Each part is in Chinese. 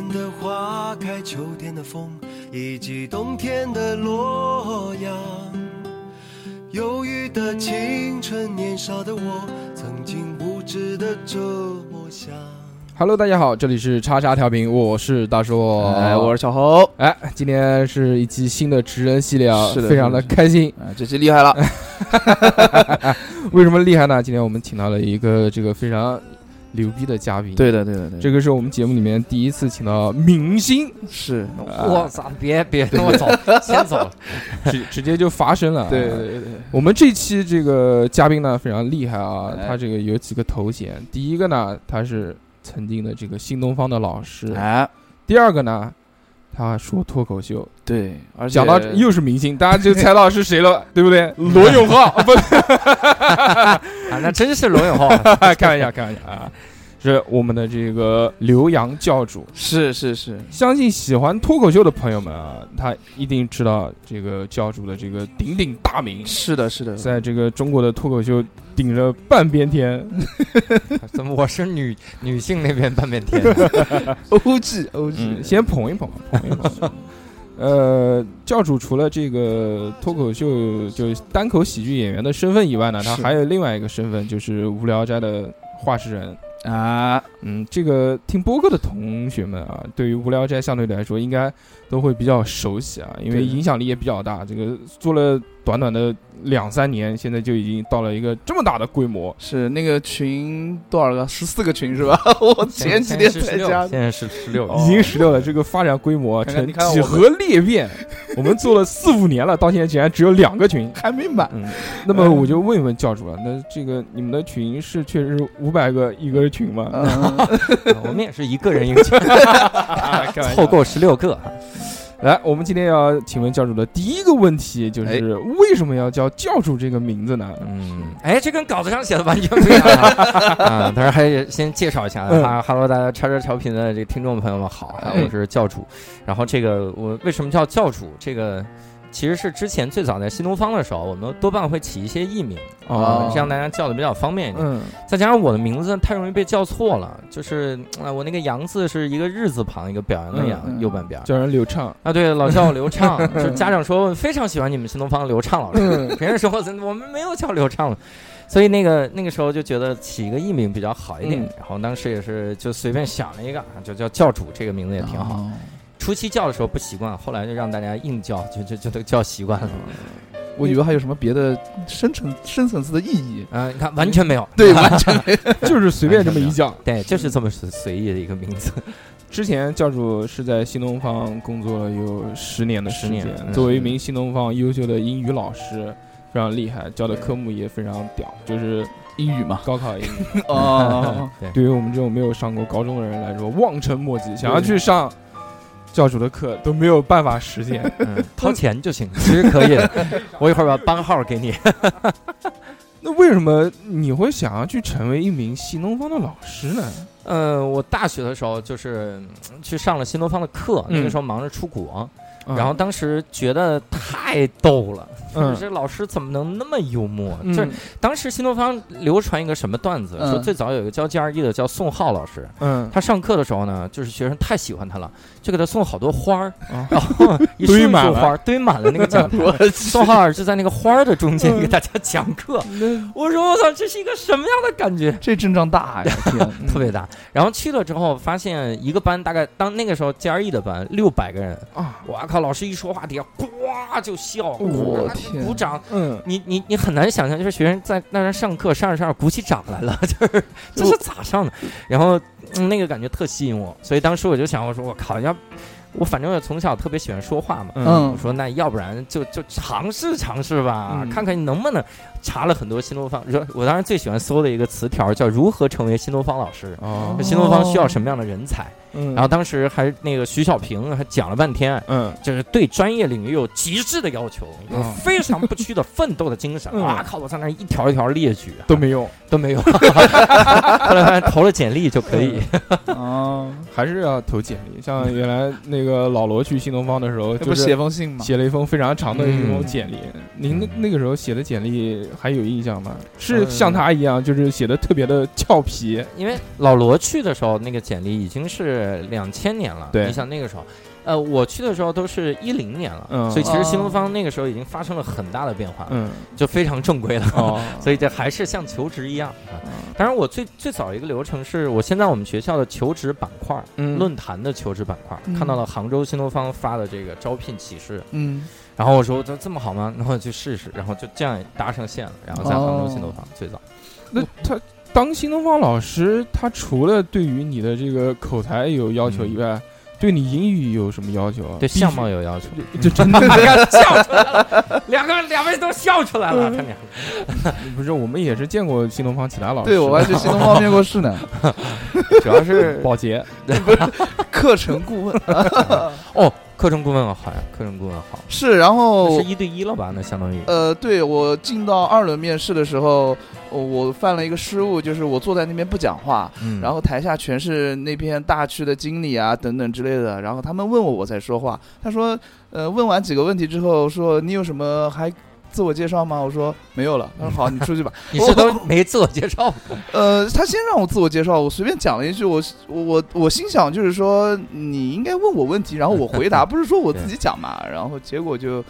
年的花开，秋天的风，以及冬天的洛阳。忧郁的青春，年少的我，曾经无知的这么想。Hello，大家好，这里是叉叉调频，我是大硕，哎，我是小侯。哎，今天是一期新的职人系列啊，是的非常的开心。啊，这期厉害了，为什么厉害呢？今天我们请到了一个这个非常牛逼的嘉宾，，对的，对的，对的，这个是我们节目里面第一次请到明星，是，我操！别别跟我走，先走。直直接就发生了。对对对对，我们这期这个嘉宾呢非常厉害啊，哎。他这个有几个头衔，第一个呢他是曾经的这个新东方的老师，哎，第二个呢他说脱口秀，对，而且讲到又是明星，大家就猜到是谁了，对不对？罗永浩，不，啊，那真是罗永浩。开玩笑，开玩笑啊，是我们的这个刘洋教主。是是是，相信喜欢脱口秀的朋友们啊，他一定知道这个教主的这个鼎鼎大名，是的，是的，在这个中国的脱口秀顶着半边天。怎么我是女女性那边半边天？OG 嗯，OG，先捧一捧，捧一捧。呃，教主除了这个脱口秀就单口喜剧演员的身份以外呢，他还有另外一个身份，就是无聊斋的话事人。啊，嗯，这个听播客的同学们啊，对于无聊斋相对来说应该都会比较熟悉啊，因为影响力也比较大。这个做了短短的两三年，现在就已经到了一个这么大的规模。是那个群多少个？十四个群是吧？我前几天才加现在是十六，已经十六了，这个发展规模呈看看你看我们几何裂变。我们做了四五年了，到现在竟然只有两个群。还没满，嗯，那么我就问一问教主了，那这个你们的群是确实五百个一个群吗？嗯，我们也是一个人一个群，凑够十六个。来，我们今天要请问教主的第一个问题就是哎为什么要叫教主这个名字呢？嗯，哎，这跟稿子上写的完全不一样啊！啊，当然还是先介绍一下啊哈哈喽，大家叉叉调频的这个听众朋友们好，啊哎我是教主。然后这个我为什么叫教主？这个其实是之前最早在新东方的时候，我们多半会起一些艺名哦这样大家叫的比较方便一点。嗯，再加上我的名字太容易被叫错了，就是啊、我那个杨字是一个日字旁，一个表扬的扬，右半边儿。叫人流畅。啊，对，老叫我刘畅，就家长说非常喜欢你们新东方的刘畅老师，嗯别人说我我们没有叫刘畅，所以那个那个时候就觉得起一个艺名比较好一点，嗯然后当时也是就随便想了一个，啊就叫教主这个名字也挺好。哦初期叫的时候不习惯，后来就让大家硬叫，就就就都叫习惯了。我以为还有什么别的深层深层次的意义，啊、你看完全没有，对，完全没有就是随便这么一叫。对，就是这么随随意的一个名字。之前教主是在新东方工作了有十年的时间十年，嗯作为一名新东方优秀的英语老师，非常厉害，教的科目也非常屌，就是英语嘛，高考英语。哦，对于我们这种没有上过高中的人来说，望尘莫及，想要去上教主的课都没有办法实现。嗯，掏钱就行，其实可以的。我一会儿把班号给你。那为什么你会想要去成为一名新东方的老师呢？呃，我大学的时候就是嗯去上了新东方的课，那个时候忙着出国，然后当时觉得太逗了，嗯这老师怎么能那么幽默？嗯就是当时新东方流传一个什么段子，嗯说最早有一个教 GRE 的叫宋浩老师，嗯他上课的时候呢，就是学生太喜欢他了，就给他送好多花儿，啊然后 一堆束花堆满了那个讲 台。宋浩老师在那个花儿的中间给大家讲课，那我说我操，这是一个什么样的感觉？这阵仗大呀，天，特别大。然后去了之后，发现一个班大概当那个时候 GRE 的班六百个人，啊，哇靠！老师一说话，底下呱就笑，我呱天鼓掌。嗯，你你你很难想象，就是学生在那儿上课，上着上着鼓起掌来了，就是这是咋上的？然后、嗯、那个感觉特吸引我，所以当时我就想，我说我靠，要我反正我从小特别喜欢说话嘛，嗯我说那要不然就就尝试尝试吧，嗯看看你能不能。查了很多新东方，说我当时最喜欢搜的一个词条叫如何成为新东方老师。哦新东方需要什么样的人才？嗯，然后当时还那个徐小平还讲了半天，嗯就是对专业领域有极致的要求，有哦非常不屈的奋斗的精神。嗯哇靠！我在那一条一条列举啊，都没用，都没用。后来发现投了简历就可以。啊，还是要投简历。像原来那个老罗去新东方的时候，不就是写封信吗？写了一封非常长的一封嗯简历。您那那个时候写的简历还有印象吗？是嗯像他一样，就是写的特别的俏皮，因为老罗去的时候，那个简历已经是两千年了。对你想那个时候，呃，我去的时候都是一零年了，嗯所以其实新东哦方那个时候已经发生了很大的变化，嗯，就非常正规了。哦，所以这还是像求职一样啊。当然，我最最早一个流程是我先在我们学校的求职板块、嗯论坛的求职板块嗯看到了杭州新东方发的这个招聘启事，嗯，然后我说这这么好吗？然后去试试，然后就这样搭上线了，然后在杭州新东方最早。那他当新东方老师，他除了对于你的这个口才有要求以外，对你英语有什么要求啊？对相貌有要求，就真的笑出来了，两个两位都笑出来了，他俩。不是，我们也是见过新东方其他老师，对我还去新东方面过试呢，主要是保洁，课程顾问。哦，课程顾问好呀，课程顾问好，是，然后是一对一了吧？那相当于呃，对我进到二轮面试的时候，呃我犯了一个失误，就是我坐在那边不讲话，嗯然后台下全是那边大区的经理啊等等之类的，然后他们问我我才说话。他说，呃，问完几个问题之后说你有什么还自我介绍吗？我说没有了。他说好，你出去吧。你是都没自我介绍，呃，他先让我自我介绍，我随便讲了一句，我我我我心想就是说你应该问我问题，然后我回答，不是说我自己讲嘛。然后结果就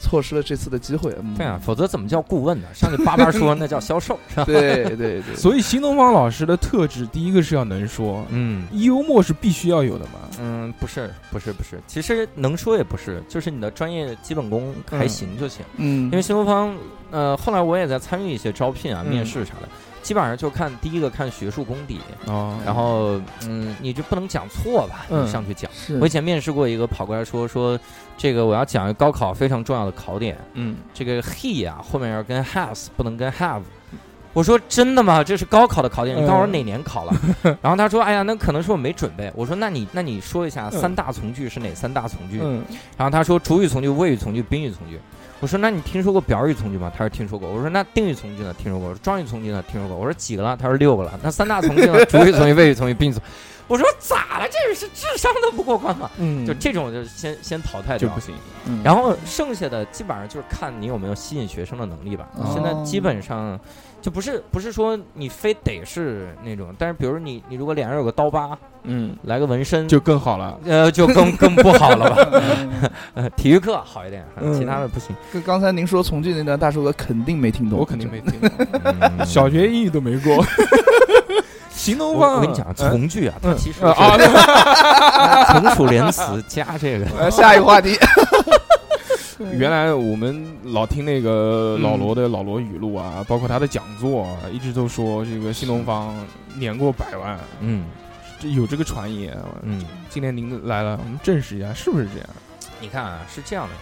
错失了这次的机会。嗯对啊，，否则怎么叫顾问呢？上去叭叭说那叫销售，是吧？对对对，所以新东方老师的特质，第一个是要能说，嗯幽默是必须要有的嘛。嗯，不是不是不是，其实能说也不是，就是你的专业基本功还行就行。嗯，因为新东方，呃，后来我也在参与一些招聘啊、嗯面试啥的，基本上就看第一个看学术功底，哦，然后嗯，你就不能讲错吧？嗯你上去讲。我以前面试过一个跑过来说说，这个我要讲一个高考非常重要的考点，嗯，这个 he 啊后面要跟 has 不能跟 have。我说真的吗？这是高考的考点，你告诉我嗯哪年考了？然后他说：“哎呀，那可能是我没准备。”我说：“那你那你说一下嗯三大从句是哪三大从句？”嗯然后他说主语从句、谓语从句、宾语从句。我说那你听说过表语从句吗？他说听说过。我说那定语从句呢？听说过。我说状语从句呢？听说过。我说几个了？他说六个了。那三大从句呢？主语从句、谓语从句、宾语从。我说咋了？这是智商都不过关吗？嗯，就这种就先先淘汰掉就不。行。嗯然后剩下的基本上就是看你有没有吸引学生的能力吧。哦现在基本上就不是不是说你非得是那种，但是比如你你如果脸上有个刀疤，嗯，来个纹身，就更好了。呃就更更不好了吧。体育课好一点，嗯其他的不行。跟刚才您说从句那段，大叔哥肯定没听懂，我肯定没听懂，嗯小学英语都没过。新东方，我跟你讲，嗯。从句啊，它嗯其实呃啊，是 从属连词加这个。呃，下一个话题，原来我们老听那个老嗯罗的老罗语录啊，包括他的讲座啊，一直都说这个新东方年过百万，嗯。这有这个传言。嗯，今天您来了，我们证实一下是不是这样？你看啊，是这样的，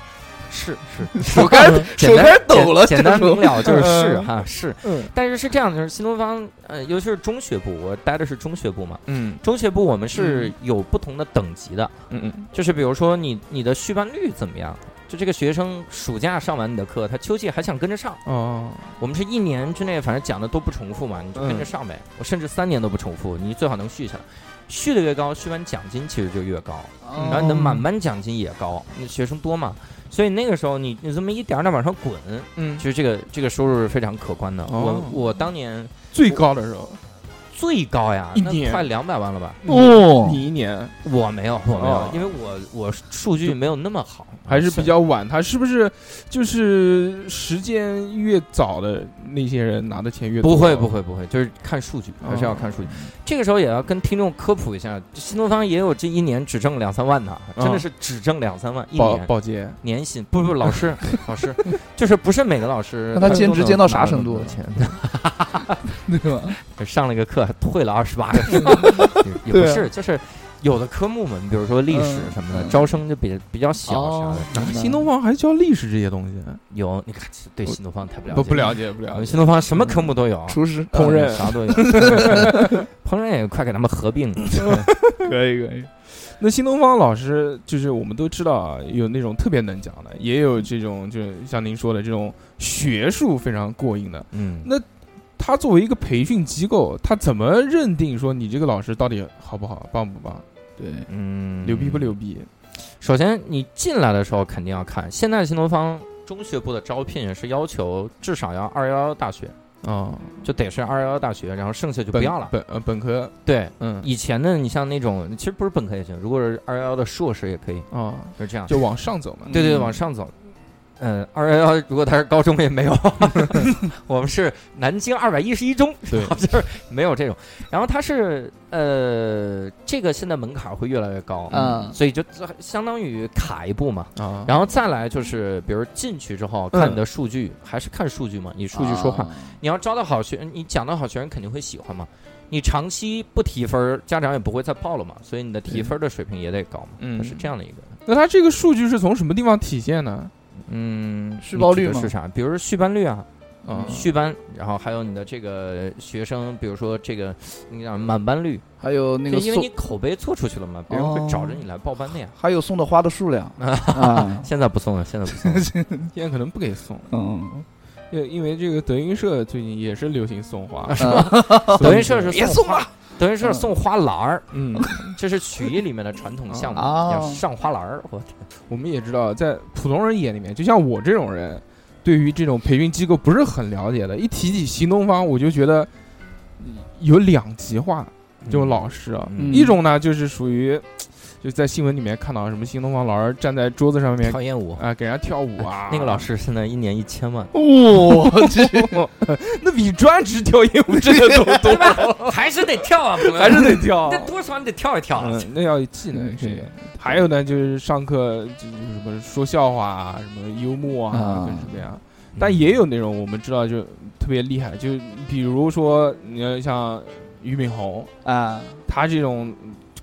是 是，手开始简单手开始抖了，简简单明了 就是是嗯哈是。嗯但是是这样的，就是新东方，呃，尤其是中学部，我待的是中学部嘛。嗯中学部我们是有不同的等级的，嗯嗯就是比如说你你的续班率怎么样？就这个学生暑假上完你的课，他秋季还想跟着上，哦，我们是一年之内反正讲的都不重复嘛，你就跟着上呗。我甚至三年都不重复，你最好能续下。来。续的越高，续完奖金其实就越高，哦。然后你的满班奖金也高，那学生多嘛，所以那个时候你你这么一点点往上滚，嗯。其，实这个这个收入是非常可观的。哦。我我当年最高的时候，最高呀，那一年快两百万了吧？哦你一年我没有，我没有哦，因为我我数据没有那么好，还是比较晚，他是不是就是时间越早的那些人拿的钱越多？不会不会不会，就是看数据，还是要哦看数据。这个时候也要跟听众科普一下，新东方也有这一年只挣两三万的，真的哦是只挣两三万一保年保洁，年薪。不不，老师 老师，就是不是每个老师那他兼职兼到啥程度钱？对吧？上了一个课还退了二十八个，也也不是，就是有的科目嘛，比如说历史什么的，嗯招生就比比较小啥哦的。啊新东方还教历史这些东西？有，你看对新东方太不了解，不不了解不了解。新东方什么科目都有，厨师烹饪嗯啥都有，烹饪也快给他们合并了。可以可以。那新东方老师就是我们都知道啊，有那种特别能讲的，也有这种就是像您说的这种学术非常过硬的。嗯，那他作为一个培训机构，他怎么认定说你这个老师到底好不好、棒不棒、对，嗯，牛逼不牛逼？首先，你进来的时候肯定要看，现在新东方中学部的招聘是要求至少要二幺幺大学，啊，就得是二幺幺大学，然后剩下就不要了。本呃本科，对，嗯以前呢，你像那种其实不是本科也行，如果是二幺幺的硕士也可以，啊，就这样。就往上走嘛。对对，嗯往上走。嗯，二幺幺如果他是高中也没有，我们是南京二百一十一中，对就是没有这种。然后他是呃，这个现在门槛会越来越高，嗯所以就相当于卡一步嘛。啊，然后再来就是，比如进去之后看你的数据，还是看数据嘛？你数据说话，啊你要招到好学，你讲到好学生肯定会喜欢嘛。你长期不提分儿，家长也不会再报了嘛，所以你的提分儿的水平也得高嘛，嗯它是这样的一个。那他这个数据是从什么地方体现呢？嗯，续报率是啥？比如说续班率啊，嗯，续班，然后还有你的这个学生，比如说这个你讲满班率，还有那个就因为你口碑做出去了嘛，别人会找着你来报班的呀。还有送的花的数量 啊，现在不送了，现在不送了。现在可能不给送，嗯，因因为这个德云社最近也是流行送花，是吧德云社是别送花送了，德云社送花篮儿，嗯，这是曲艺里面的传统项目，啊要上花篮儿。我天，我们也知道，在普通人眼里面，就像我这种人，对于这种培训机构不是很了解的，一提起新东方，我就觉得有两极化，这种老师啊，嗯。一种呢就是属于就在新闻里面看到什么新东方老师站在桌子上面跳艳舞。啊给人家跳舞啊，那个老师现在一年一千万，哇，这 那比专职跳业务这个多对吧？还是得跳啊，朋友还是得跳那。多少你得跳一跳。嗯，那要有技能这个。还有呢，就是上课就是什么说笑话啊，什么幽默啊，啊各式各样。但也有那种我们知道就特别厉害，就比如说你要像俞敏洪，啊，他这种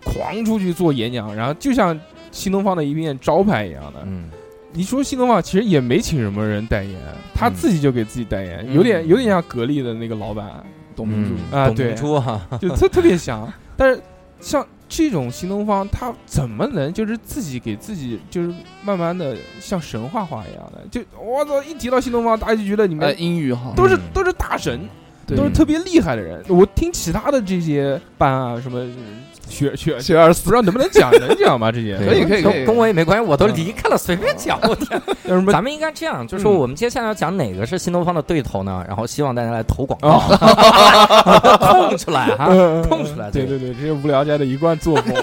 狂出去做演讲，然后就像新东方的一面招牌一样的。嗯，你说新东方其实也没请什么人代言，他自己就给自己代言，有点有点像格力的那个老板，董明珠啊对明珠哈，就特特别像。但是像这种新东方，他怎么能就是自己给自己就是慢慢的像神话化一样的？就我操，一提到新东方，大家就觉得你呃，们英语好，都是嗯都是大神，都是特别厉害的人。我听其他的这些班啊，什么学学，学而思不知道能不能讲，能讲吗？这些 可以可以跟跟我也没关系，我都离开了，随便讲。我天，咱们应该这样，就说嗯我们接下来要讲哪个是新东方的对头呢？然后希望大家来投广告，哦，空出来哈，空出来。对对对，这是无聊斋的一贯作风。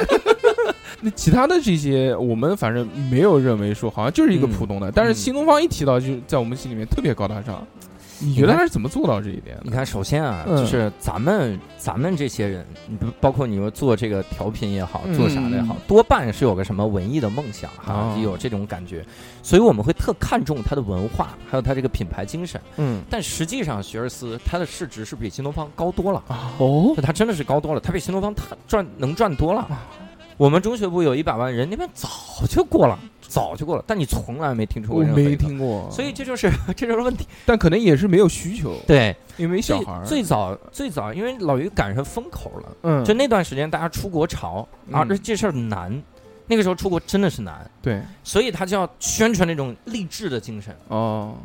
那其他的这些，我们反正没有认为说好像就是一个普通的，但是嗯新东方一提到，就在我们心里面特别高大上。你觉得他是怎么做到这一点的？你看，首先啊，嗯就是咱们咱们这些人，你不包括你说做这个调频也好，嗯做啥的也好，多半是有个什么文艺的梦想哈哦，有这种感觉，所以我们会特看重它的文化，还有它这个品牌精神。嗯但实际上，学而思它的市值是比新东方高多了，啊，哦，它真的是高多了，它比新东方它赚能赚多了。我们中学部有一百万人，那边早就过了，早就过了，但你从来没听说过任何一个没，听过，所以这就是 这就是问题。但可能也是没有需求，对，因为没小最孩。最早最早，因为老于赶上风口了，嗯，就那段时间大家出国潮，啊，这这事儿难，那个时候出国真的是难，对。所以他就要宣传那种励志的精神，哦，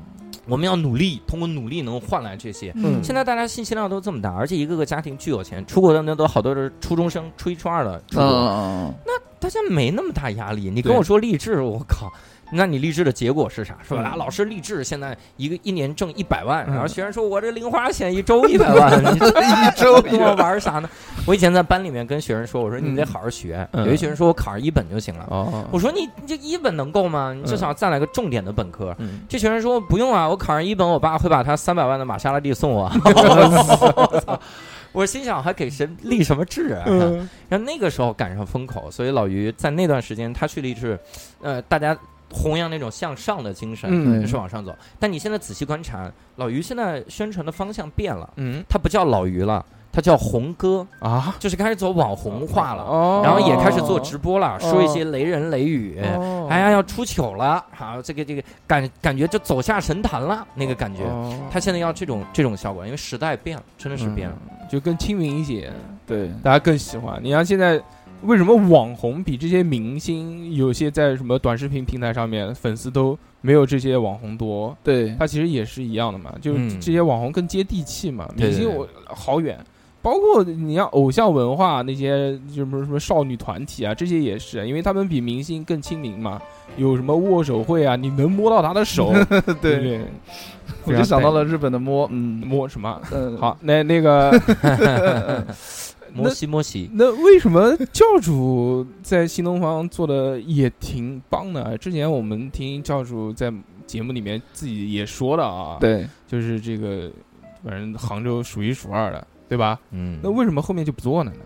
我们要努力，通过努力能换来这些。嗯现在大家信息量都这么大，而且一个个家庭巨有钱，出国的那都好多是初中生、初一、初二的出国，嗯，大家没那么大压力。你跟我说励志，我靠！那你励志的结果是啥？说嗯啊，老师励志现在一个一年挣一百万，嗯然后学生说我这零花钱一周一百万，你这一周跟我玩啥呢？我以前在班里面跟学生说，我说你得好好学。嗯有一学生说我考上一本就行了，哦，我说你你这一本能够吗？你至少再来个重点的本科。嗯，这学生说不用啊，我考上一本，我爸会把他三百万的玛莎拉蒂送我。我操！我心想还给谁立什么志啊？嗯然后那个时候赶上风口，所以老于在那段时间他去励志，呃，大家弘扬那种向上的精神，嗯就是往上走。但你现在仔细观察，老于现在宣传的方向变了，嗯他不叫老于了，他叫红哥，啊，就是开始走网红化了，哦，然后也开始做直播了，哦说一些雷人雷语。哦，哎呀，要出糗了，好，这个这个感感觉就走下神坛了，那个感觉。哦他现在要这种这种效果，因为时代变了，真的是变了。嗯就更亲民一些，对，大家更喜欢。你像现在。为什么网红比这些明星有些在什么短视频平台上面粉丝都没有这些网红多？对，他其实也是一样的嘛，就是这些网红更接地气嘛。明星我好远，包括你像偶像文化那些，就什么什么少女团体啊，这些也是，因为他们比明星更亲民嘛，有什么握手会啊，你能摸到他的手，对？我就想到了日本的摸，嗯，摸什么？嗯，好，那那个，摩西摩西，那为什么教主在新东方做的也挺棒的？之前我们听教主在节目里面自己也说了啊，，对，就是这个，反正杭州数一数二的，对吧？嗯，那为什么后面就不做了呢？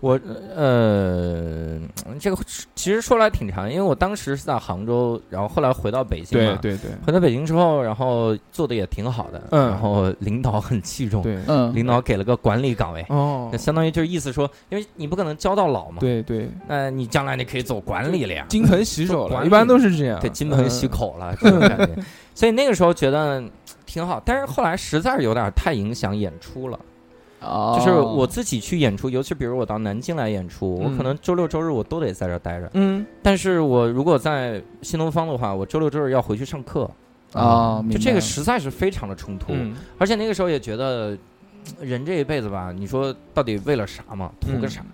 我呃，这个其实说来挺长，因为我当时是在杭州，然后后来回到北京嘛，对对对回到北京之后，然后做的也挺好的，嗯然后领导很器重，对，嗯，领导给了个管理岗位，哦那，相当于就是意思说，因为你不可能教到老嘛，对对，那你将来你可以走管理了呀，金盆洗手了，一般都是这样，对，金盆洗嗯。口了这种感觉，所以那个时候觉得嗯挺好，但是后来实在是有点太影响演出了。哦就是我自己去演出，尤其比如我到南京来演出，我嗯可能周六周日我都得在这儿待着。嗯，但是我如果在新东方的话，我周六周日要回去上课，啊，明就这个实在是非常的冲突。嗯而且那个时候也觉得，人这一辈子吧，你说到底为了啥嘛？图个啥？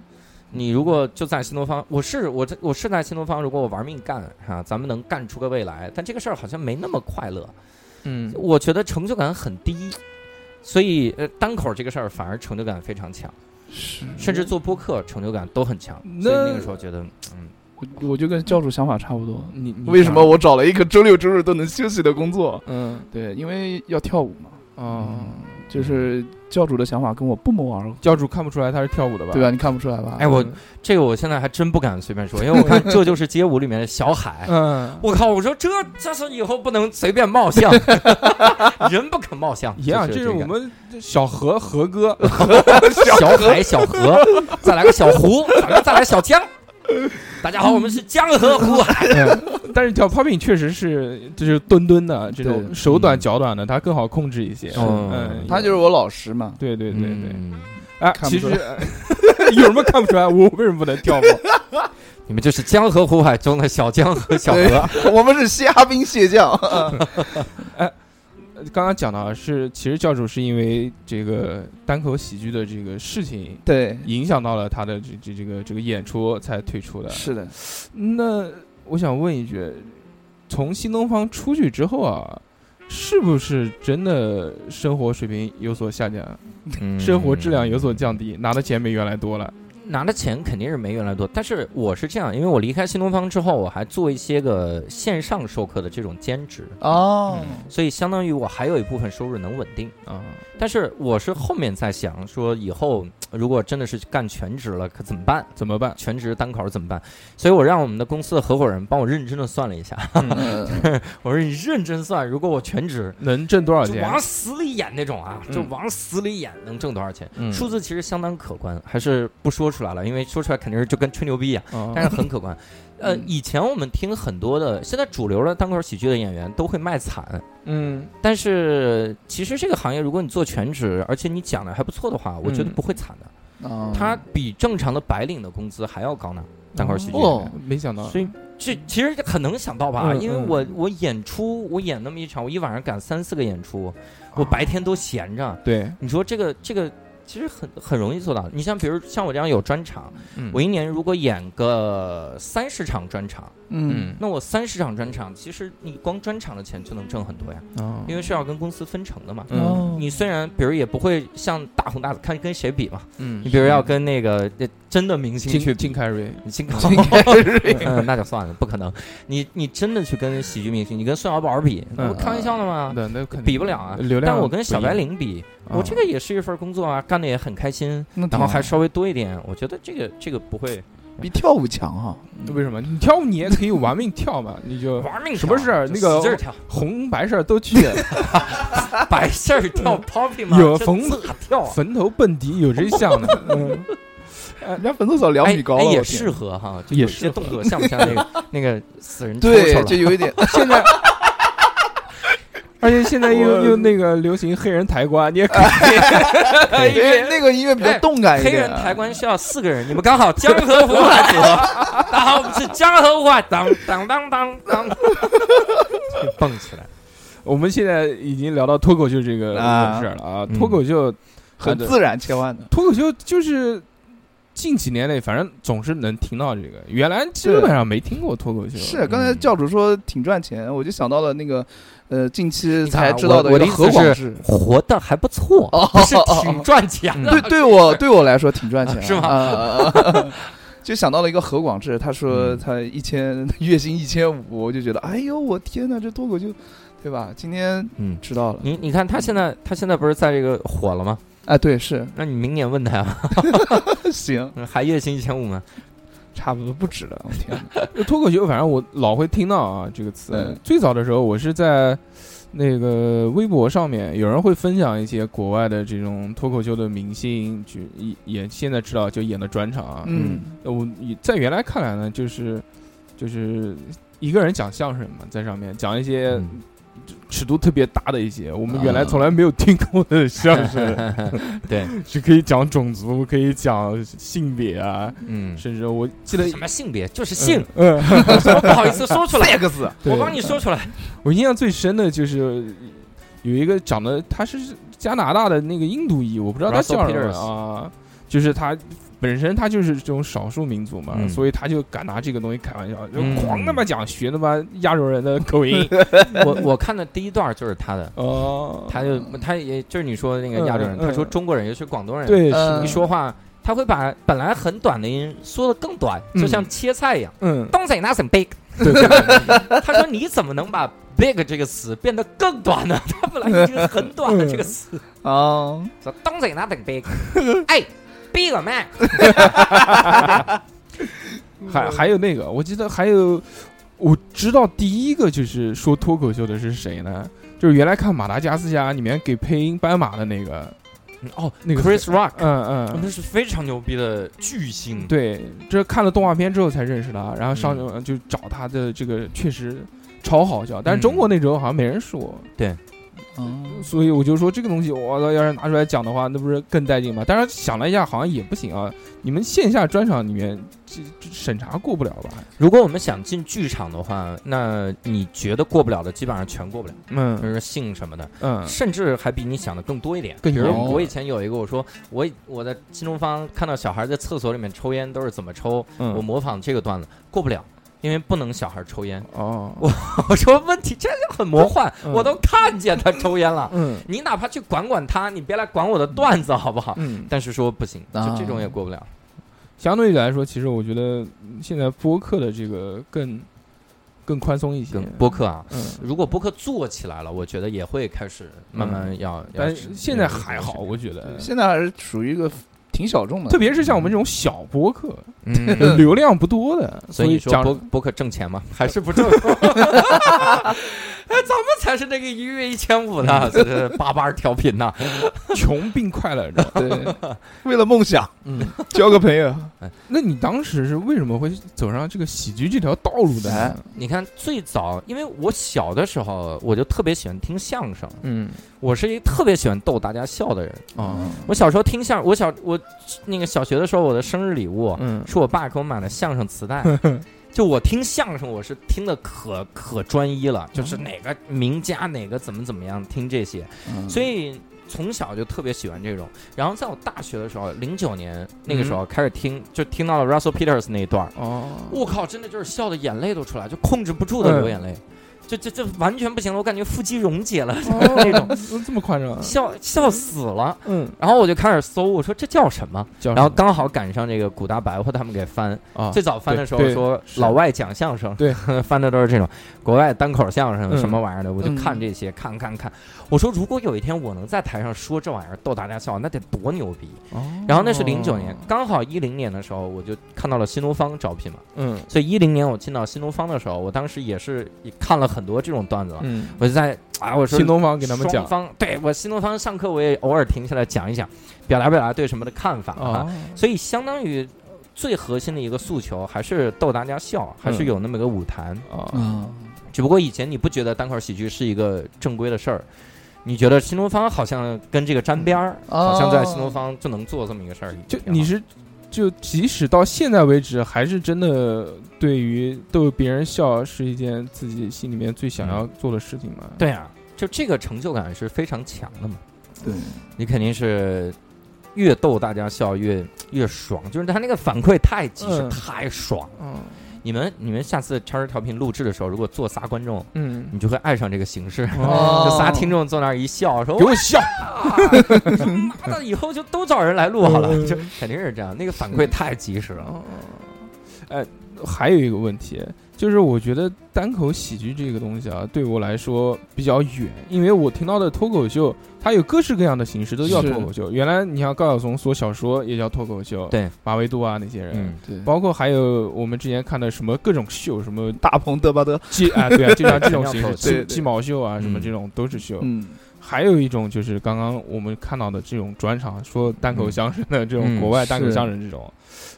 你如果就在新东方，我是我这我是在新东方，如果我玩命干哈，咱们能干出个未来。但这个事儿好像没那么快乐，嗯我觉得成就感很低，所以呃单口这个事儿反而成就感非常强。是，甚至做播客成就感都很强，那所以那个时候觉得，嗯，我我就跟教主想法差不多。你你为什么我找了一个周六周日都能休息的工作？嗯。对，因为要跳舞嘛，哦，就是教主的想法跟我不谋而合，教主看不出来他是跳舞的吧？对吧？你看不出来吧？哎，我嗯这个我现在还真不敢随便说，因为我看《这就是街舞》里面的小海，嗯，我靠，我说这这是以后不能随便貌相，人不可貌相，一样，这就是我们小何何哥，小海小河，再来个小湖，咱们再来小江。大家好，我们是江河湖海。嗯但是叫 popping 确实是就是墩墩的这种手短嗯脚短的，他更好控制一些。嗯嗯，他就是我老师嘛。对对对对。嗯哎，其实 有什么看不出来？我为什么不能跳舞？你们就是江河湖海中的小江和小河。我们是虾兵蟹将。刚刚讲到是，其实教主是因为这个单口喜剧的这个事情对，影响到了他的这这这个这个演出才退出的。是的，那我想问一句，从新东方出去之后啊，是不是真的生活水平有所下降，嗯生活质量有所降低，拿的钱没原来多了？拿的钱肯定是没原来多，但是我是这样，因为我离开新东方之后，我还做一些个线上授课的这种兼职，哦，所以相当于我还有一部分收入能稳定。啊，但是我是后面在想说，以后如果真的是干全职了，可怎么办？怎么办？全职单考怎么办？所以我让我们的公司的合伙人帮我认真的算了一下，嗯 我说你认真算，如果我全职。能挣多少钱？往死里演那种啊，嗯就往死里演，能挣多少钱？嗯数字其实相当可观，还是不说出来了，因为说出来肯定是就跟吹牛逼一样。啊但是很可观。呃嗯，以前我们听很多的，现在主流的单口喜剧的演员都会卖惨，嗯但是其实这个行业，如果你做全职，而且你讲的还不错的话，我觉得嗯不会惨的。哦他比正常的白领的工资还要高呢，单口喜剧哦。没想到，所以这其实很能想到吧？嗯因为我我演出，我演那么一场，我一晚上赶三四个演出，我白天都闲着。对，你说这个这个其实很很容易做到。你像比如像我这样有专场，嗯我一年如果演个三十场专场，嗯。那我三十场专场，其实你光专场的钱就能挣很多呀，啊，因为是要跟公司分成的嘛。嗯。哦。你虽然比如也不会像大红大紫，看跟谁比嘛。嗯。你比如要跟那个呃真的明星去金凯瑞，你金金凯瑞。嗯，那就算了，不可能。你你真的去跟喜剧明星，你跟宋小宝比，那不嗯开玩笑的吗？那那肯定。比不了啊。流量。但我跟小白，领比，我这个个也是一份工作啊，干的也很开心，然后还稍微多一点，我觉得这个这个不会比跳舞强哈。为什么？你跳舞你也可以玩命跳嘛，你就玩命什么事儿那个红白事儿都去，白事儿跳 popping 嘛，有坟跳啊？坟头蹦迪有这项的，嗯，人家坟头草两米高了，哎哎也适合哈，就有些动作像不像那个那个死人对，就有一点。现在。而且现在又又那个流行黑人抬棺，你也可 以 哎因为那个音乐比较动感一点。黑人抬棺需要四个人，你们刚好江河湖海组合。大家好，我们是江河湖海，当当当当当，蹦起来。我们现在已经聊到脱口秀这个啊事儿了啊，嗯脱口秀很自然切换的。脱口秀就是近几年内，反正总是能听到这个，原来基本上没听过脱口秀。是，刚才嗯教主说挺赚钱，我就想到了那个，呃，近期才知道的何广智。活的还不错，是挺赚钱的。对，对我对我来说挺赚钱，是吗 就想到了一个何广智，他说嗯他一千月薪一千五，我就觉得，哎呦，我天哪，这脱口秀，对吧？今天嗯，知道了，你你看他现在他现在不是在这个火了吗？哎，对，是。那你明年问他呀，行，还月薪一千五吗？差不多不止了，我天哪，脱口秀，反正我老会听到啊这个词。嗯。最早的时候，我是在那个微博上面，有人会分享一些国外的这种脱口秀的明星，就演也现在知道就演的专场啊。嗯，我也在原来看来呢，就是就是一个人讲相声嘛，在上面讲一些嗯尺度特别大的一些我们原来从来没有听过的相声，对，是可以讲种族，可以讲性别啊，嗯，甚至我记得什么性别？就是性，嗯，嗯。我不好意思说出来。我帮你说出来。我印象最深的就是有一个长得他是加拿大的那个印度裔，我不知道他叫什么啊，就是他本身他就是这种少数民族嘛，嗯。所以他就敢拿这个东西开玩笑，就嗯。狂他妈讲学他妈亚洲人的口音。我我看的第一段就是他的，哦，他就他也就是你说的那个亚洲人，嗯嗯他说中国人尤其是广东人，对一说话他会把本来很短的音缩得更短，嗯。就像切菜一样。嗯，东西那是 big，对对对他说你怎么能把 big 这个词变得更短呢？它本来已经很短了这个词，啊，说东西那 big，哎，big man，还还有那个，我记得还有，我知道第一个就是说脱口秀的是谁呢？就是原来看《马达加斯加》里面给配音斑马的那个，哦，那个 Chris Rock，嗯嗯，那是非常牛逼的巨星，对，这看了动画片之后才认识他，然后上嗯。就找他的这个确实超好笑，但是中国那时候好像没人说，嗯，所以我就说这个东西，我操，要是拿出来讲的话，那不是更带劲吗？但是想了一下，好像也不行啊。你们线下专场里面这这审查过不了吧？如果我们想进剧场的话，那你觉得过不了的，基本上全过不了，比嗯如说性什么的，嗯甚至还比你想的更多一点。比如更我以前有一个，我说我我在新东方看到小孩在厕所里面抽烟都是怎么抽，嗯，我模仿这个段子过不了，因为不能小孩抽烟。哦，我 我说问题真的很魔幻，嗯我都看见他抽烟了，嗯你哪怕去管管他，你别来管我的段子好不好？嗯，但是说不行，就啊这种也过不了。相对于来说，其实我觉得嗯现在播客的这个更更宽松一些。播客啊，嗯，如果播客做起来了，我觉得也会开始慢慢要。要但是现在还好，我觉得，现在还是属于一个挺小众的，特别是像我们这种小播客，嗯，流量不多的，所以你说讲播播客挣钱吗？还是不挣？哎，咱们才是那个一个月一千五的，这是八八调频呐。穷并快乐着。对，为了梦想嗯，交个朋友，那你当时是为什么会走上这个喜剧这条道路的哎呢？你看，最早，因为我小的时候，我就特别喜欢听相声，嗯我是一个特别喜欢逗大家笑的人。啊我小时候听相，我小我那个小学的时候，我的生日礼物嗯是我爸给我买的相声磁带。就我听相声，我是听的可可专一了，就是哪个名家哪个怎么怎么样，听这些，嗯。所以从小就特别喜欢这种。然后在我大学的时候，零九年那个时候开始听，就听到了 Russell Peters 那一段儿，哦，我靠，真的就是笑的眼泪都出来，就控制不住的流眼泪，就就就完全不行了，我感觉腹肌溶解了 那种，哦这么夸张？啊笑笑死了。嗯，然后我就开始搜，我说这叫什么？叫然后刚好赶上这个古大白话他们给翻，啊最早翻的时候说老外讲相声，对，翻的都是这种国外单口相声嗯什么玩意儿的，我就嗯看这些，看看看。我说如果有一天我能在台上说这玩意儿逗大家笑，那得多牛逼！哦然后那是零九年，刚好一零年的时候，我就看到了新东方招聘嘛，嗯所以一零年我进到新东方的时候，我当时也是看了很多这种段子了，嗯，我就在啊，我说新东方给他们讲。方对我新东方上课我也偶尔停下来讲一讲，表达表达对什么的看法啊，啊，所以相当于最核心的一个诉求还是逗大家笑，还是有那么个舞台。啊，嗯，只不过以前你不觉得单口喜剧是一个正规的事儿，你觉得新东方好像跟这个沾边儿，哦。好像在新东方就能做这么一个事儿。就你是。就即使到现在为止，还是真的对于逗别人笑是一件自己心里面最想要做的事情嘛？对啊，就这个成就感是非常强的嘛。对，你肯定是越逗大家笑越越爽，就是他那个反馈太及时、嗯太爽。嗯你们你们下次叉儿调频录制的时候，如果做仨观众，嗯，你就会爱上这个形式。哦 就仨听众坐那儿一笑，说给我笑，妈的，以后就都找人来录好了，嗯就肯定是这样。那个反馈太及时了。嗯，哎，还有一个问题，就是我觉得单口喜剧这个东西啊，对我来说比较远，因为我听到的脱口秀，它有各式各样的形式，都叫脱口秀。原来你像高晓松说小说也叫脱口秀，对，马未都啊那些人，嗯，对，包括还有我们之前看的什么各种秀，什么大鹏德巴德，鸡啊，对啊，就像这种形式，鸡鸡毛秀啊，什么嗯这种都是秀。嗯，还有一种就是刚刚我们看到的这种专场，说单口相声的 这种嗯国外单口相声这种，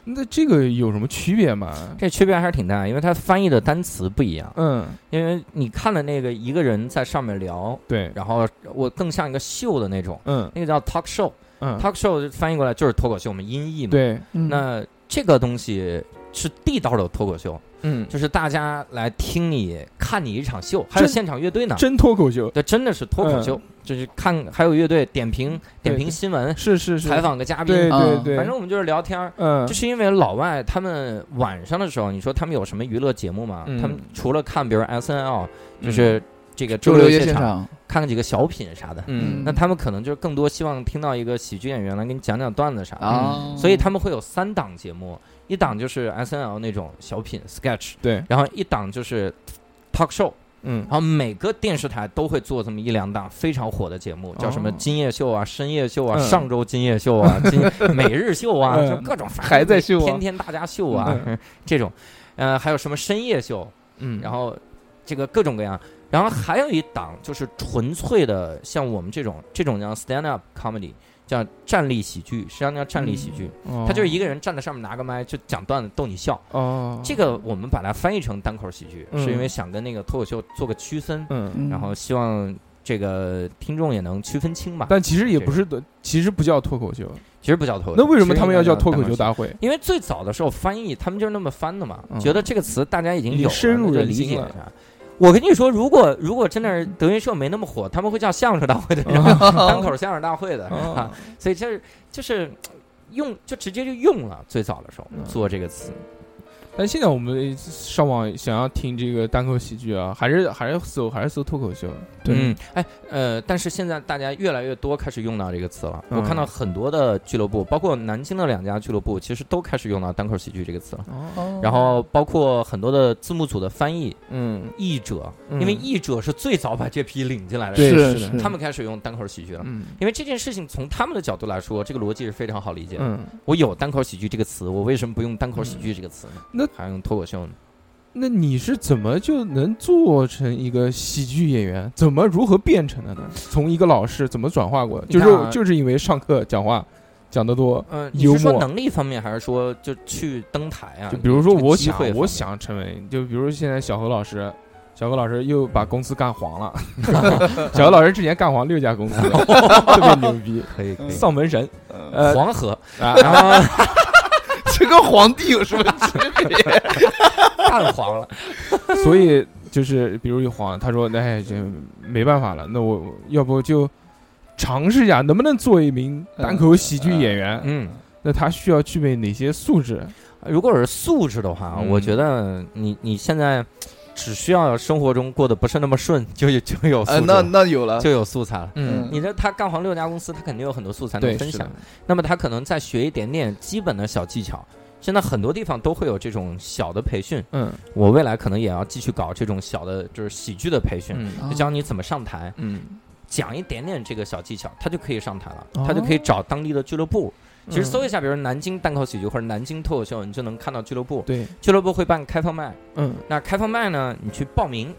那这个有什么区别吗？这区别还是挺大，因为它翻译的单词不一样。嗯，因为你看的那个一个人在上面聊，对，然后我更像一个秀的那种，嗯那个叫 talk show。嗯，talk show 翻译过来就是脱口秀，我们音译嘛。，对，嗯那这个东西是地道的脱口秀，嗯，就是大家来听你看你一场秀，还有现场乐队呢。真脱口秀，对，真的是脱口秀，就是看还有乐队点评点评新闻，是是是，采，访个嘉宾，对对啊对，反正我们就是聊天儿。嗯。就，是因为老外他们晚上的时候，你说他们有什么娱乐节目吗？嗯。他们除了看，比如 S N L，就是这个周六夜现场，看看几个小品啥的。嗯。那他们可能就是更多希望听到一个喜剧演员来给你讲讲段子啥的，啊，所以他们会有三档节目，一档就是 S N L 那种小品 sketch，对，然后一档就是 talk show，嗯。然后每个电视台都会做这么一两档非常火的节目，叫什么哦。今夜秀啊、深夜秀啊、嗯上周今夜秀啊、今 每日秀啊，嗯就各种还在秀啊天天大家秀啊 这种，呃，还有什么深夜秀，嗯，然后这个各种各样，然后还有一档就是纯粹的，像我们这种这种叫 stand up comedy，叫站立喜剧，实际上叫站立喜剧，哦。他就是一个人站在上面拿个麦就讲段子逗你笑。哦，这个我们把它翻译成单口喜剧，嗯。是因为想跟那个脱口秀做个区分，然后希望这个听众也能区分清吧。但其实也不是的，其实不叫脱口秀，其实不叫脱口秀，那为什么他们要叫脱口秀？大会？因为最早的时候翻译，他们就是那么翻的嘛，嗯。觉得这个词大家已经有了深入那就理解一下。我跟你说，如果如果真的是德云社没那么火，他们会叫相声大会的，然后单口相声大会的，所以就是就是用就直接就用了最早的时候嗯做这个词，但现在我们上网想要听这个单口喜剧啊，还是还是搜还是搜脱口秀，嗯，哎，呃，但是现在大家越来越多开始用到这个词了。嗯我看到很多的俱乐部，包括南京的两家俱乐部，其实都开始用到单口喜剧这个词了。哦，然后包括很多的字幕组的翻译、嗯，译者，嗯因为译者是最早把这批领进来的对人，是是的他们开始用单口喜剧了。嗯因为这件事情从他们的角度来说，这个逻辑是非常好理解的。嗯，我有单口喜剧这个词，我为什么不用单口喜剧这个词呢？那还用脱口秀呢？那你是怎么就能做成一个喜剧演员？怎么如何变成的呢？从一个老师怎么转化过？就是啊就是因为上课讲话讲得多，嗯，你幽是说能力方面，还是说就去登台啊？就比如说这个我想我想成为，就比如现在小何老师。小何老师又把公司干黄了。小何老师之前干黄六家公司，特别牛逼，可以可以。丧门神。黄河，啊，然后这跟皇帝有什么区别？蛋黄了，所以就是比如一黄，他说哎这没办法了，那我要不就尝试一下能不能做一名单口喜剧演员？嗯。那他需要具备哪些素质？如果是素质的话，嗯我觉得你你现在只需要生活中过得不是那么顺，就有就有素呃，那了，那有了，就有素材了。嗯你这他干黄六家公司，他肯定有很多素材对，能分享。那么他可能再学一点点基本的小技巧。现在很多地方都会有这种小的培训，嗯我未来可能也要继续搞这种小的，就是喜剧的培训，嗯就教你怎么上台，嗯，讲一点点这个小技巧，他就可以上台了，哦他就可以找当地的俱乐部。其实嗯搜一下，比如南京单口喜剧或者南京脱口秀，你就能看到俱乐部。对，俱乐部会办开放麦，嗯那开放麦呢，你去报名。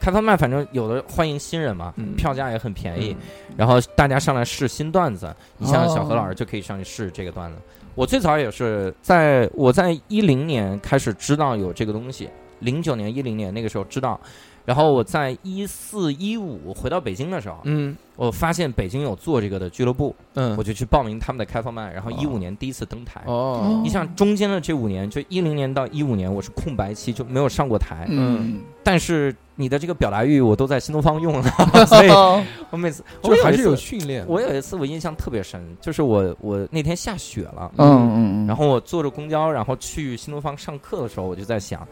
开放麦反正有的欢迎新人嘛，嗯票价也很便宜，嗯然后大家上来试新段子。你像小何哦老师就可以上去试这个段子。我最早也是在我在一零年开始知道有这个东西，零九年一零年那个时候知道，然后我在一四一五回到北京的时候，嗯。我发现北京有做这个的俱乐部，嗯。我就去报名他们的开放麦，然后哦。一五年第一次登台。哦。你想中间的这五年，就一零年到一五年，我是空白期，就没有上过台。嗯，但是你的这个表达欲，我都在新东方用了，所以我每次我就还是有训练。我有一次我印象特别深，就是我我那天下雪了，嗯嗯，然后我坐着公交，然后去新东方上课的时候，我就在想，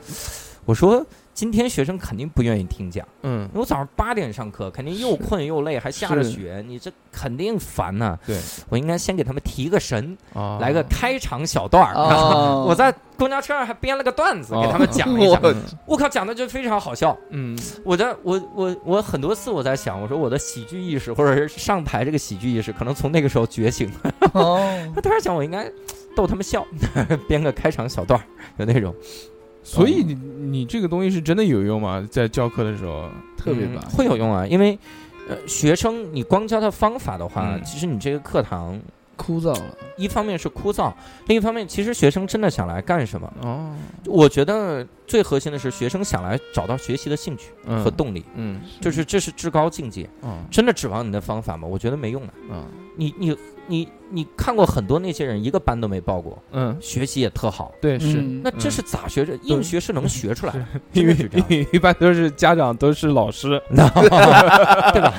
我说今天学生肯定不愿意听讲，嗯。我早上八点上课，肯定又困又累，还下着雪，你这肯定烦呐、对。我应该先给他们提个神，啊来个开场小段儿。哦。我在公交车上还编了个段子哦。给他们讲一下，我我靠，讲的就非常好笑。嗯。我在我我我很多次我在想，我说我的喜剧意识或者是上台这个喜剧意识，可能从那个时候觉醒。哦，他突然想，我应该逗他们笑，编个开场小段儿，有那种所以你你这个东西是真的有用吗？在教课的时候，嗯特别棒，会有用啊，因为呃，学生你光教他方法的话，嗯。其实你这个课堂枯燥了，一方面是枯燥，另一方面其实学生真的想来干什么？哦，我觉得最核心的是学生想来找到学习的兴趣嗯。和动力，嗯就是这是至高境界。嗯。真的指望你的方法吗？我觉得没用的。嗯。你你你你看过很多那些人一个班都没报过，嗯，学习也特好，对是，嗯。那这是咋学？着？硬学是能学出来的，因为一般都是家长都是老师，对吧？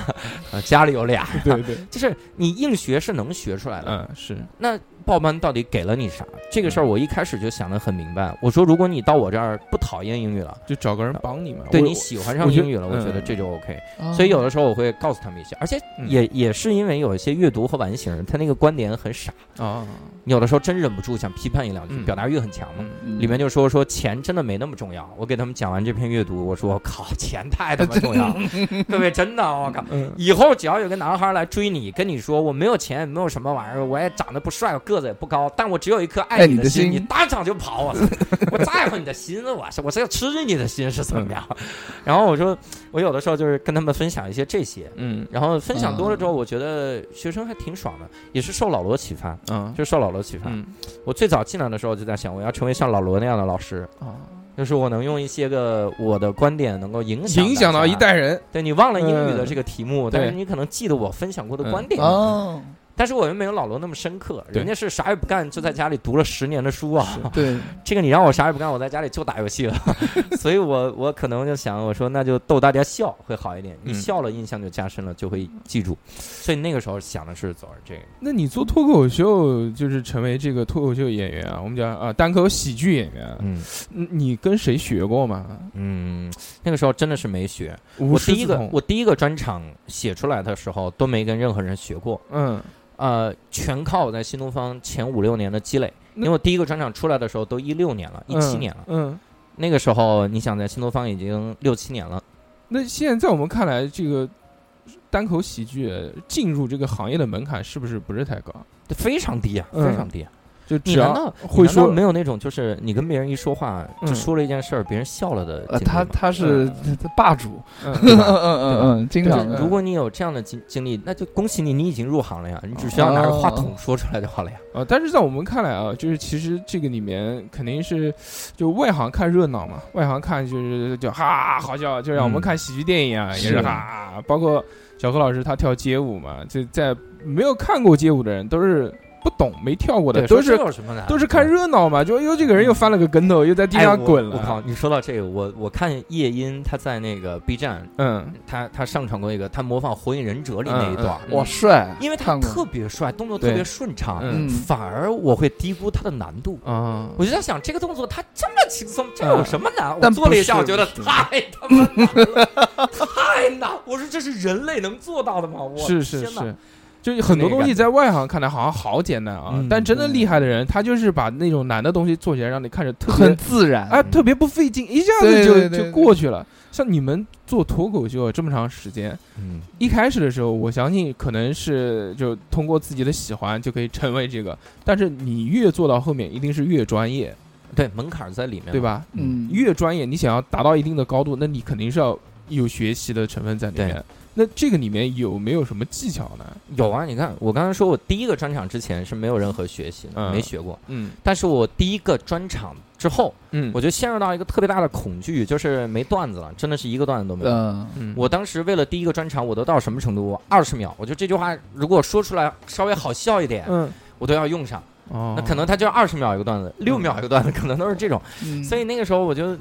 呃家里有俩，对对，就是你硬学是能学出来的。嗯是，那报班到底给了你啥？这个事儿我一开始就想得很明白。我说，如果你到我这儿不讨厌英语了，就找个人帮你嘛。对你喜欢上英语了，我觉得嗯这就 OK。哦所以有的时候我会告诉他们一些，而且嗯也也是因为有一些阅读和完形，他那个观点很傻，啊，你有的时候真忍不住想批判一两句，嗯表达欲很强嘛。嗯里面就说说钱真的没那么重要。我给他们讲完这篇阅读，我说我靠，钱太他妈重要了，各位真的，我靠。嗯以后只要有个男孩来追你，跟你说我没有钱，没有什么玩意儿，我也长得不帅，我个子也不高，但我只有一颗爱爱你的心，你的心你当场就跑，我 操我在乎你的心，我是我是要吃你的心是怎么样？然后我说，我有的时候就是跟他们分享一些这些，嗯。然后分享多了之后，我觉得学生还挺爽的，也是受老罗启发，嗯。就受老罗启发。嗯。我最早进来的时候就在想，我要成为像老罗那样的老师，啊，就是我能用一些个我的观点能够影响影响到一。代人，对你忘了英语的嗯。这个题目，对。但是你可能记得我分享过的观点。哦，但是我又没有老罗那么深刻，人家是啥也不干，就在家里读了十年的书啊。对，这个你让我啥也不干，我在家里就打游戏了。所以我我可能就想，我说那就逗大家笑会好一点，你嗯笑了印象就加深了，就会记住。所以那个时候想的是走这个。那你做脱口秀就是成为这个脱口秀演员啊，我们讲啊单口喜剧演员，嗯嗯你跟谁学过吗？嗯，那个时候真的是没学。我第一个我第一个专场写出来的时候都没跟任何人学过，嗯呃，全靠我在新东方前五六年的积累。因为我第一个专场出来的时候都一六年了，一七年了，嗯，那个时候你想在新东方已经六七年了，那现在在我们看来，这个单口喜剧进入这个行业的门槛是不是不是太高？非常低啊，嗯非常低啊。就只要你难道会说没有那种就是你跟别人一说话就嗯说了一件事儿，别人笑了的他他是霸主，嗯。嗯嗯嗯嗯，经常如果你有这样的经经历，那就恭喜你，你已经入行了呀，你只需要拿着话筒说出来就好了呀。啊，但是在我们看来啊，就是其实这个里面肯定是就外行看热闹嘛，外行看就是就哈哈好笑，就像我们嗯。看喜剧电影啊，也是哈。包括小何老师他跳街舞嘛，就在没有看过街舞的人都是不懂没跳过的，都是都是看热闹嘛，就哟这个人又翻了个跟头，又在地上滚了。我靠，你说到这个，我我看夜莺他在那个 B 站，嗯。他他上传过一个他模仿《火影忍者》里那一段哇帅，因为他特别帅，动作特别顺畅，嗯。嗯反而我会低估他的难度。啊，我就在想，这个动作他这么轻松，这有什么难？我但做了一下，我觉得太他妈难了，太难！我说这是人类能做到的吗？我是是天哪。是。就很多东西在外行看来好像好简单啊，嗯但真的厉害的人，他就是把那种难的东西做起来，让你看着特别很自然，哎，特别不费劲，一下子就对对对就过去了。像你们做脱口秀这么长时间，嗯，一开始的时候，我相信可能是就通过自己的喜欢就可以成为这个，但是你越做到后面，一定是越专业，对，门槛在里面，对？吧？嗯，越专业，你想要达到一定的高度，那你肯定是要有学习的成分在里面对。那这个里面有没有什么技巧呢？有啊，你看，我刚才说我第一个专场之前是没有任何学习的，嗯没学过，嗯但是我第一个专场之后，嗯，我就陷入到一个特别大的恐惧，就是没段子了，真的是一个段子都没有。嗯，嗯我当时为了第一个专场，我都到什么程度？我二十秒，我就这句话如果说出来稍微好笑一点，嗯我都要用上。哦，那可能他就二十秒一个段子，六秒一个段子，可能都是这种。嗯所以那个时候我就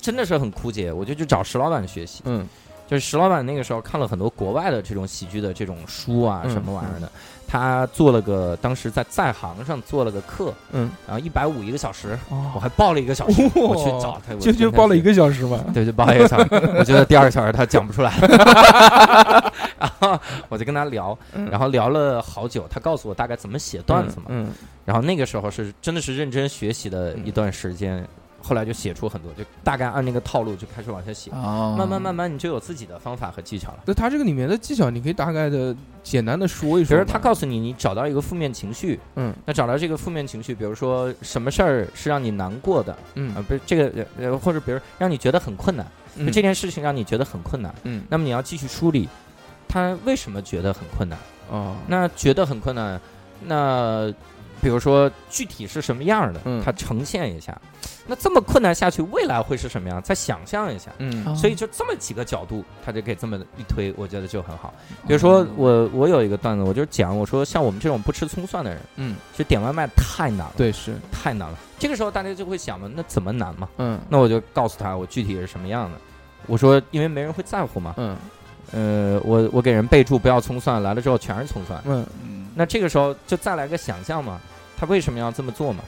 真的是很枯竭，我就去找石老板学习。嗯就是石老板那个时候看了很多国外的这种喜剧的这种书啊，嗯什么玩意儿的，他做了个当时在在行上做了个课，嗯，然后一百五一个小时，我哦，还报了一个小时，哇我去找他，我就就报了一个小时嘛，对，就报一个小时。我觉得第二个小时他讲不出来，然后我就跟他聊，嗯然后聊了好久。他告诉我大概怎么写段子嘛。嗯，然后那个时候是真的是认真学习的一段时间，后来就写出很多，就大概按那个套路就开始往下写。哦慢慢慢慢，你就有自己的方法和技巧了。那他这个里面的技巧，你可以大概的简单的说一说吗。比如他告诉你，你找到一个负面情绪，嗯那找到这个负面情绪，比如说什么事儿是让你难过的啊、嗯不是这个呃呃，或者比如让你觉得很困难，这件事情让你觉得很困难，嗯那么你要继续梳理，他为什么觉得很困难？哦那觉得很困难，那比如说具体是什么样的，嗯他呈现一下。那这么困难下去，未来会是什么样？再想象一下。嗯所以就这么几个角度，他就给这么一推，我觉得就很好。比如说我我有一个段子，我就讲我说像我们这种不吃葱蒜的人，嗯就点外卖太难了，对是太难了。这个时候大家就会想嘛，那怎么难嘛？嗯那我就告诉他我具体是什么样的。我说因为没人会在乎嘛，嗯呃，我我给人备注不要葱蒜，来了之后全是葱蒜。嗯嗯那这个时候就再来个想象嘛，他为什么要这么做嘛？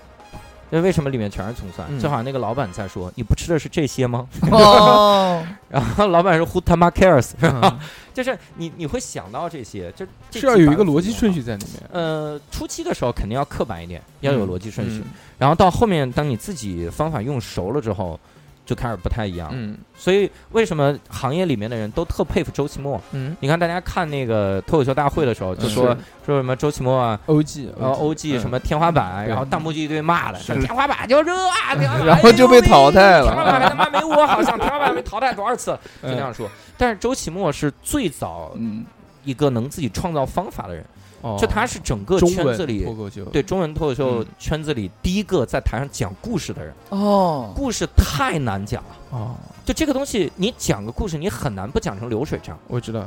因为为什么里面全是葱蒜？嗯就好像那个老板在说：“你不吃的是这些吗哦，？” 然后老板说：“Who 他妈 cares？” 是吧？嗯 就是你你会想到这些，就这是要有一个逻辑顺字序在里面，呃，初期的时候肯定要刻板一点，要有逻辑顺序。嗯然后到后面，当你自己方法用熟了之后，就开始不太一样。嗯。所以为什么行业里面的人都特佩服周奇墨？嗯，你看大家看那个脱口秀大会的时候，就说、说什么周奇墨啊，OG 然后 OG 嗯。什么天花板，然后弹幕就一堆骂的，说天花板就这 然后就被淘汰了。天花板他妈没我好像，天花板被淘汰多少次，就嗯那样说。但是周奇墨是最早嗯一个能自己创造方法的人，哦。就他是整个中文圈子里脱口秀，对中文脱口秀嗯。圈子里第一个在台上讲故事的人。哦，故事太难讲了，哦，就这个东西，你讲个故事，你很难不讲成流水账。我知道，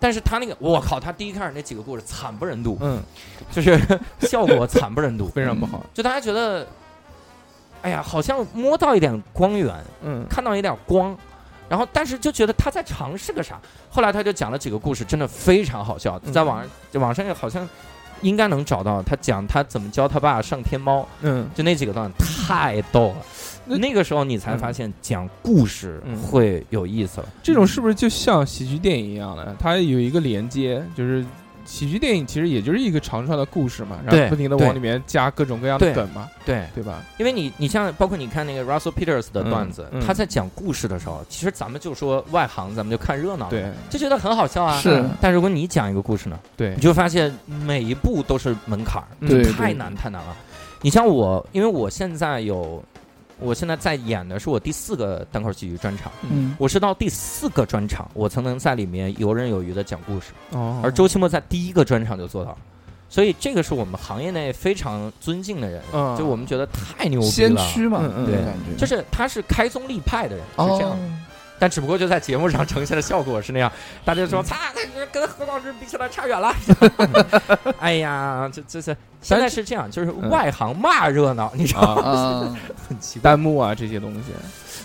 但是他那个，我靠，他第一开始那几个故事惨不忍睹，嗯，就是效果惨不忍睹，非常不好，就大家觉得，哎呀，好像摸到一点光源，嗯。看到一点光，然后但是就觉得他在尝试个啥。后来他就讲了几个故事，真的非常好笑，嗯在网上就网上也好像应该能找到他讲他怎么教他爸上天猫，嗯就那几个段太逗了。那那个时候你才发现讲故事嗯会有意思了。这种是不是就像喜剧电影一样的？它有一个连接，就是喜剧电影其实也就是一个长串的故事嘛，然后不停的往里面加各种各样的对。梗嘛，对，对吧？因为你你像包括你看那个 Russell Peters 的段子，嗯嗯。他在讲故事的时候，其实咱们就说外行，咱们就看热闹，，对。就觉得很好笑啊。是。但如果你讲一个故事呢，对。你，就发现每一步都是门槛儿，嗯。对太难太难了。你像我，因为我现在有，我现在在演的是我第四个单口喜剧专场，嗯我是到第四个专场，我才能在里面游刃有余的讲故事，哦，而周奇墨在第一个专场就做到了。所以这个是我们行业内非常尊敬的人，嗯就我们觉得太牛逼先了。驱嘛，嗯嗯对感觉就是他是开宗立派的人，是这样但只不过就在节目上呈现的效果是那样，大家说，擦，跟何老师比起来差远了。哎呀，这这是现在是这样，就是外行骂热闹，你知道吗？很奇怪。弹幕啊这些东西。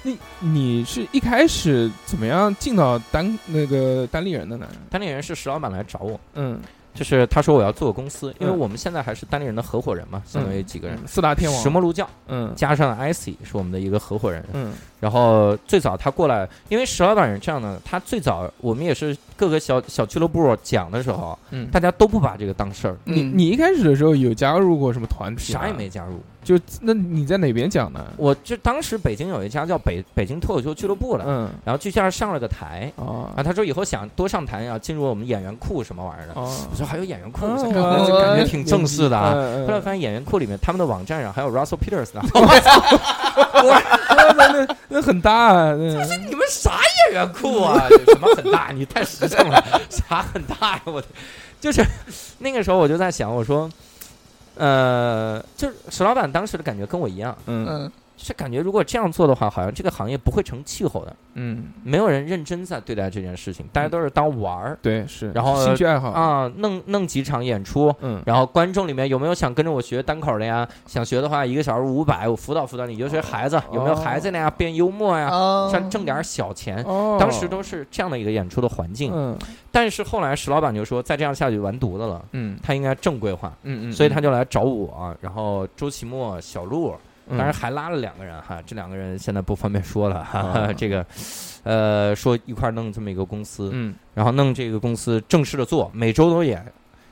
你你是一开始怎么样进到单那个单立人的呢？单立人是石老板来找我，嗯，就是他说我要做个公司，因为嗯。我们现在还是单立人的合伙人嘛，相当于几个人，四大天王，石墨路教嗯。加上 IC 是我们的一个合伙人，嗯。然后最早他过来，因为石老板是这样的，他最早我们也是各个小小俱乐部讲的时候，嗯，大家都不把这个当事儿，嗯你你一开始的时候有加入过什么团体？啥也没加入。就那你在哪边讲呢？我就当时北京有一家叫北北京脱口秀俱乐部的，嗯然后去这儿上了个台，哦啊，他说以后想多上台要进入我们演员库什么玩意儿的。哦，我说还有演员库，感觉感觉挺正式的啊。嗯后来发现演员库里面他们的网站上还有 Russell Peters 的，那那那很大啊，那你们啥演员库啊？什么很大？你太实诚了，啥很大呀？我的，就是那个时候我就在想，我说，呃，就是石老板当时的感觉跟我一样，嗯。嗯是感觉如果这样做的话，好像这个行业不会成气候的，嗯，没有人认真在对待这件事情，大家都是当玩儿对，是，然后兴趣爱好，啊，弄弄几场演出。嗯，然后观众里面有没有想跟着我学单口的呀？想学的话，一个小时五百，我辅导辅导你。尤其是孩子，有没有孩子那样？变幽默呀，啊想挣点小钱。哦，当时都是这样的一个演出的环境，嗯但是后来石老板就说，再这样下去完犊子了，嗯他应该正规化，嗯嗯，所以他就来找我，然后周奇墨、小鹿，嗯当然还拉了两个人哈，这两个人现在不方便说了哈，哈 这个，呃，说一块弄这么一个公司，嗯然后弄这个公司正式的做，每周都演。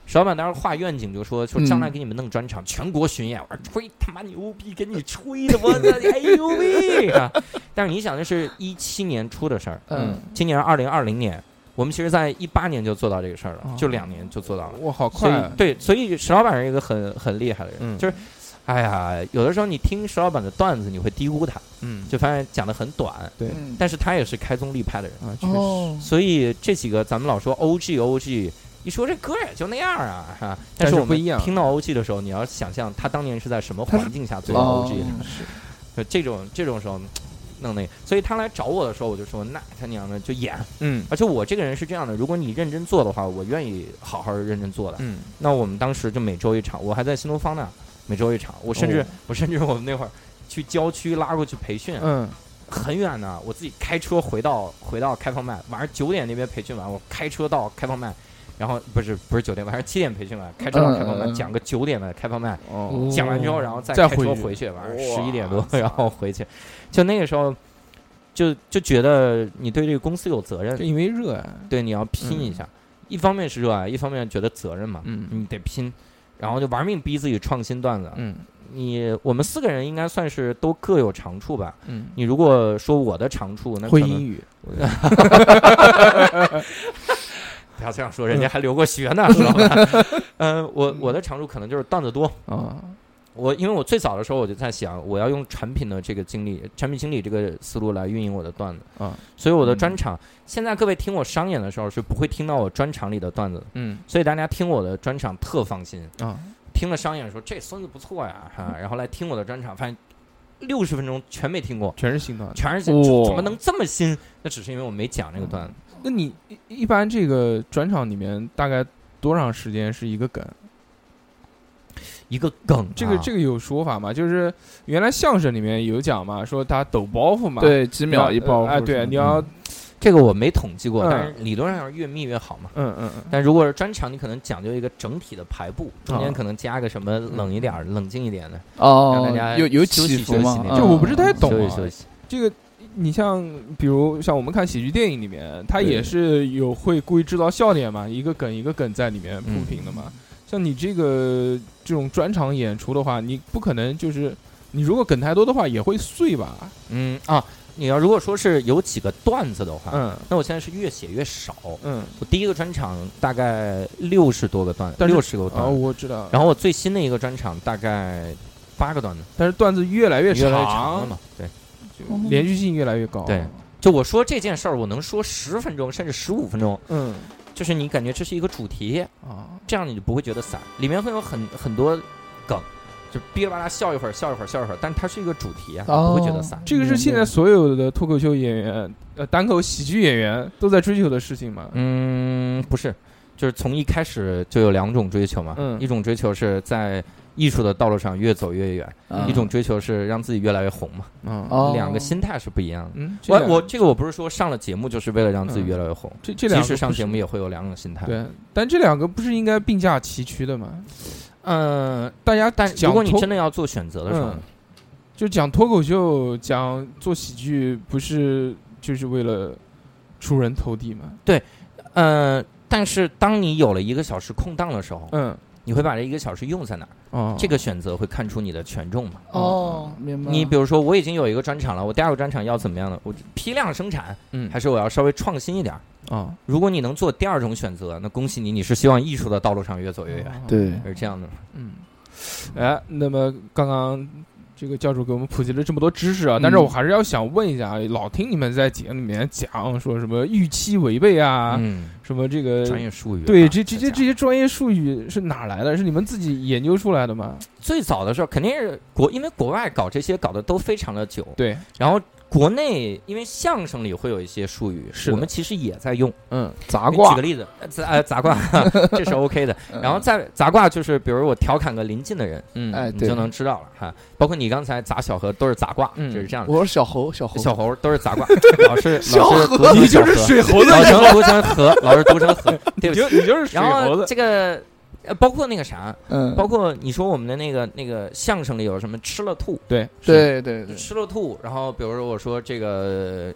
石老板当时画愿景就说说嗯将来给你们弄专场，全国巡演。我说吹他妈牛逼，给你吹的我操，哎呦喂啊！但是你想，那是一七年出的事儿，嗯今年二零二零年，我们其实在一八年就做到这个事儿了，哦就两年就做到了。哇，好快啊，对，所以石老板是一个很很厉害的人，嗯就是，哎呀，有的时候你听石老板的段子，你会低估他，嗯，就发现讲的很短，对。嗯。但是他也是开宗立派的人，啊，确实，哦，所以这几个咱们老说 OG OG。一说这歌也就那样啊，哈！但是我们是不一样。听到 OG 的时候，你要想象他当年是在什么环境下做到哦 OG 的，就这种这种时候弄那个。所以他来找我的时候，我就说那他娘的就演。嗯。而且我这个人是这样的，如果你认真做的话，我愿意好好认真做的。嗯，那我们当时就每周一场，我还在新东方呢，每周一场。我甚至、哦我甚至我们那会儿去郊区拉过去培训，嗯很远呢，我自己开车回到回到开放麦，晚上九点那边培训完，我开车到开放麦。然后不是不是九点，晚上七点培训完，开车到开放麦讲个九点的开放麦，哦，讲完之后，然后再开再回去车回去，晚上十一点多，然后回去。就那个时候，就就觉得你对这个公司有责任就，因为热爱，对，你要拼一下。一方面是热爱，一方面觉得责任嘛，嗯你得拼，然后就玩命逼自己创新段子。嗯你我们四个人应该算是都各有长处吧。嗯，你如果说我的长处，那会英语，不要这样说，人家还留过学呢，知道吧？嗯，我我的长处可能就是段子多。啊，我因为我最早的时候我就在想，我要用产品的这个经理、产品经理这个思路来运营我的段子啊，所以我的专场，现在各位听我商演的时候是不会听到我专场里的段子的，嗯所以大家听我的专场特放心。啊，听了商演说这孙子不错呀，哈，然后来听我的专场，发现六十分钟全没听过，全是新段子。全是新怎么能这么新？那只是因为我没讲这个段子。那你一一般这个专场里面大概多长时间是一个梗？一个梗啊，这个这个有说法吗？就是原来相声里面有讲嘛，说他抖包袱嘛，对，几秒一包袱，哎，对，你要这个我没统计过，嗯但是理论上是越密越好嘛。嗯嗯嗯，但如果是专场，你可能讲究一个整体的排布，中间啊可能加个什么冷一点儿、冷静一点的，哦让大家，有有起伏吗休息那？种这我不是太懂啊。休息休息。这个你像比如像我们看喜剧电影里面，它也是有会故意制造笑点嘛，一个梗一个梗在里面铺平的嘛。像你这个这种专场演出的话，你不可能就是你如果梗太多的话，也会碎吧？嗯啊，你要如果说是有几个段子的话，嗯那我现在是越写越少。嗯我第一个专场大概六十多个段，六十个啊，段子，我知道。然后我最新的一个专场大概八个段子，但是段子越来越越来越长了嘛。对，就连续性越来越高。对，就我说这件事儿，我能说十分钟甚至十五分钟，嗯就是你感觉这是一个主题，啊，这样你就不会觉得散，里面会有很很多梗，就哔哩吧啦笑一会儿，笑一会儿，笑一会儿，但它是一个主题啊，哦不会觉得散。这个是现在所有的脱口秀演员、呃单口喜剧演员都在追求的事情嘛？嗯，不是，就是从一开始就有两种追求嘛，嗯一种追求是在艺术的道路上越走越远，啊一种追求是让自己越来越红嘛，嗯哦两个心态是不一样的。嗯，我我这个我不是说上了节目就是为了让自己嗯越来越红，这这两即使上节目也会有两种心态。，对，但这两个不是应该并驾齐驱的吗？嗯，大家但如果你真的要做选择的时候嗯，就讲脱口秀、讲做喜剧，不是就是为了出人头地吗？对嗯，但是当你有了一个小时空档的时候，嗯，你会把这一个小时用在哪儿？哦，这个选择会看出你的权重嘛？哦，明白。你比如说，我已经有一个专场了，我第二个专场要怎么样呢？我批量生产，嗯还是我要稍微创新一点儿？啊，如果你能做第二种选择，那恭喜你，你是希望艺术的道路上越走越远，对是这样的。嗯，哎，那么刚刚这个教主给我们普及了这么多知识啊，嗯但是我还是要想问一下，老听你们在节目里面讲说什么预期违背啊，嗯，什么这个专业术语啊。对这这些这些专业术语是哪来的？是你们自己研究出来的吗？最早的时候肯定是国，因为国外搞这些搞的都非常的久，对，然后国内因为相声里会有一些术语，是我们其实也在用。嗯杂卦。举个，例子，呃杂呃杂卦，这是 OK 的。嗯。然后再杂卦就是，比如我调侃个邻近的人，嗯，哎你就能知道了哈。包括你刚才砸小何都是杂卦，嗯就是这样的。我说小猴，小猴，小猴都是杂卦，老是老是你就是小水猴子，老是读成河，老是读成河，对不起。你就是水然后猴子，这个呃，包括那个啥，嗯，包括你说我们的那个那个相声里有什么吃了吐，对对对对，吃了吐，然后比如说我说这个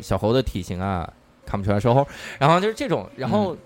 小猴的体型啊，看不出来是猴，然后就是这种，然后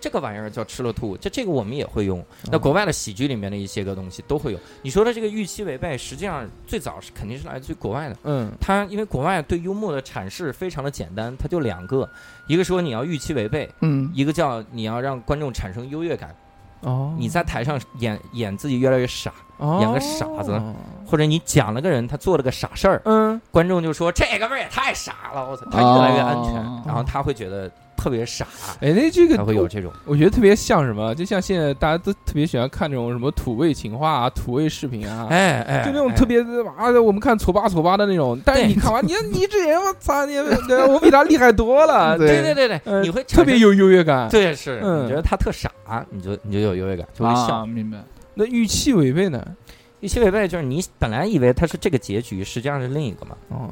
这个玩意儿叫吃了吐，就这个我们也会用。那国外的喜剧里面的一些个东西都会有。你说的这个预期违背，实际上最早是肯定是来自于国外的。嗯它因为国外对幽默的阐释非常的简单，它就两个，一个说你要预期违背，嗯，一个叫你要让观众产生优越感。哦，你在台上演演自己越来越傻，哦。演个傻子。或者你讲了个人他做了个傻事儿，嗯。观众就说这个味儿也太傻了，我操，他越来越安全，哦。然后他会觉得特别傻，哎，那这个他会有这种。我觉得特别像什么，就像现在大家都特别喜欢看这种什么土味情话啊、土味视频啊，哎哎，哎就那种特别啊，我们看丑八丑八的那种。但是你看完，你你这人，我操，你对 我比他厉害多了，对。对。对对你会特别有优越感。对是，嗯。你觉得他特傻，你就你就有优越感，就会啊，明白，那预期违背呢？预期违背就是你本来以为他是这个结局，实际上是另一个嘛。哦，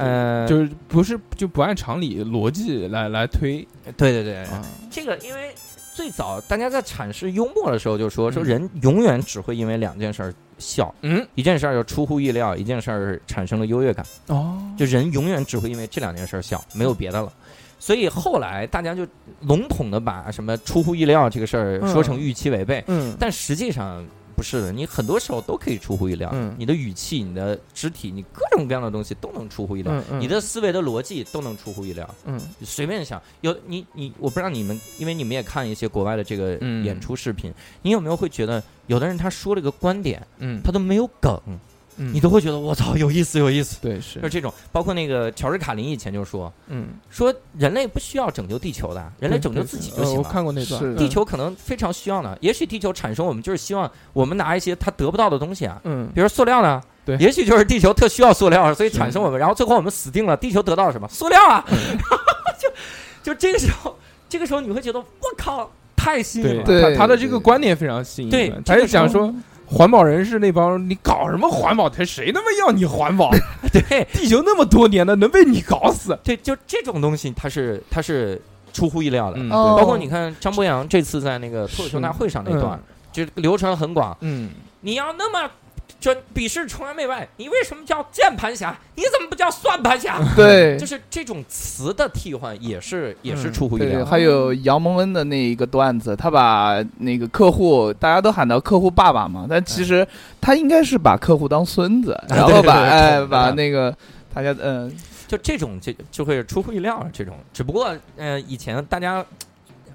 呃，就是不是就不按常理逻辑来来推对对对，啊？这个因为最早大家在阐释幽默的时候就说，说嗯人永远只会因为两件事儿笑，嗯，一件事儿就出乎意料，一件事儿产生了优越感。哦，就人永远只会因为这两件事儿笑，没有别的了。所以后来大家就笼统的把什么出乎意料这个事儿说成预期违背，嗯，但实际上不是的。你很多时候都可以出乎意料，嗯你的语气、你的肢体、你各种各样的东西都能出乎意料，嗯嗯你的思维的逻辑都能出乎意料。嗯随便想，有你你，我不知道你们，因为你们也看一些国外的这个嗯演出视频，你有没有会觉得有的人他说了一个观点，嗯，他都没有梗，嗯。你都会觉得我操有意思有意思。对是。就是这种，包括那个乔治卡林以前就说，嗯，说人类不需要拯救地球的，人类拯救自己就呃我行了。看过那段，是。地球可能非常需要呢，也许地球产生我们就是希望我们拿一些它得不到的东西啊，嗯，比如塑料呢，对。也许就是地球特需要塑料，所以产生我们，然后最后我们死定了，地球得到了什么？塑料啊，嗯。就就这个时候，这个时候你会觉得我靠，太新颖了，对。他他的这个观点非常新颖，对他就这个时候讲说。环保人士那帮，你搞什么环保？他谁他妈要你环保？对地球那么多年了，能被你搞死？对，就这种东西，它是它是出乎意料的。包括你看张博洋这次在那个脱口秀大会上那段，就流传很广，嗯，你要那么就鄙视崇洋媚外，你为什么叫键盘侠？你怎么不叫算盘侠？对就，是这种词的替换也是也是出乎意料。还有杨蒙恩的那一个段子，他把那个客户，大家都喊到客户爸爸嘛，但其实他应该是把客户当孙子，然后把对对对哎把那个大家嗯就这种就就会出乎意料这种，只不过呃以前大家。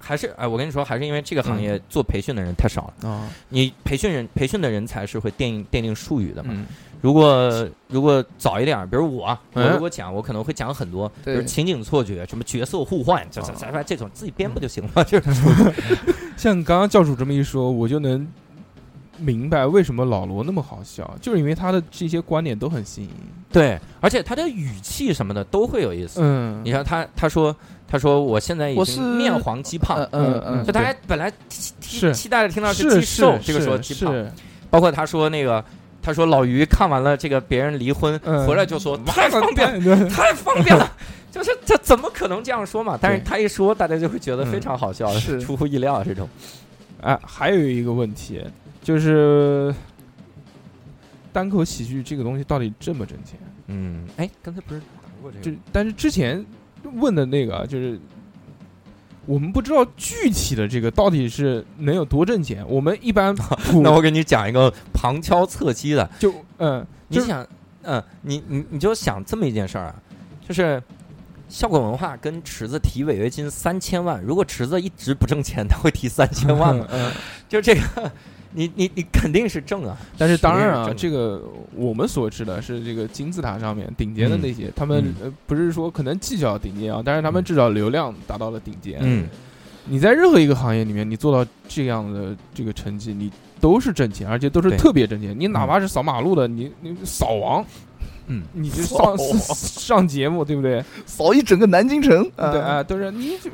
还是哎，我跟你说，还是因为这个行业做培训的人太少了。啊，你培训人培训的人才是会奠定奠定术语的嘛。嗯如果如果早一点儿，比如我，我嗯如果讲，我可能会讲很多，比如情景错觉，什么角色互换，这这这种自己编不就行了？就是 像刚刚教主这么一说，我就能明白为什么老罗那么好笑，就是因为他的这些观点都很新颖。对，而且他的语气什么的都会有意思。嗯。你看他他说他说我现在已经面黄肌胖。嗯，嗯嗯就大家本来期是。期待着听到是肌瘦，这个时候是肌胖，包括他说那个。他说老于看完了这个别人离婚嗯。回来就说太方便了，太方便了，就是他怎么可能这样说嘛？但是他一说，大家就会觉得非嗯常好笑，是。出乎意料这种。哎，还有一个问题就是，单口喜剧这个东西到底挣不挣钱？嗯，哎，刚才不是谈过这就但是之前问的那个就是。我们不知道具体的这个到底是能有多挣钱。我们一般普 那我给你讲一个旁敲侧击的，就嗯，就是你想，嗯，你你你就想这么一件事儿啊，就是效果文化跟池子提违约金三千万，如果池子一直不挣钱，他会提三千万吗？嗯，就这个，你你你肯定是正啊。但是当然啊，这个我们所知的是这个金字塔上面顶尖的那些，他们嗯呃不是说可能技巧顶尖啊，但是他们至少流量达到了顶尖。嗯，你在任何一个行业里面，你做到这样的这个成绩，你都是挣钱，而且都是特别挣钱。你哪怕是扫马路的，你你扫王，嗯，你就上 上节目，对不对？扫一整个南京城，对啊，都是你就。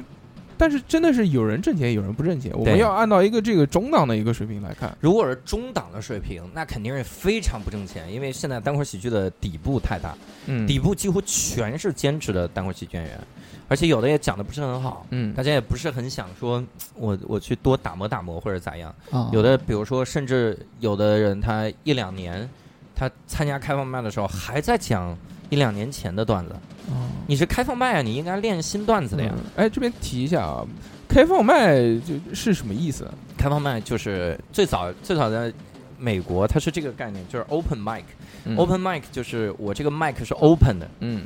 但是真的是有人挣钱，有人不挣钱。我们要按照一个这个中档的一个水平来看。如果是中档的水平，那肯定是非常不挣钱，因为现在单口喜剧的底部太大，嗯底部几乎全是兼职的单口喜剧演员，而且有的也讲的不是很好，嗯大家也不是很想说，我我去多打磨打磨或者咋样。啊有的比如说，甚至有的人他一两年，他参加开放麦的时候还在讲一两年前的段子。你是开放麦啊，你应该练新段子的呀。嗯。哎，这边提一下啊，开放麦就是什么意思？开放麦就是最早最早在美国，它是这个概念，就是 open mic。嗯。open mic 就是我这个麦克是 open 的，嗯。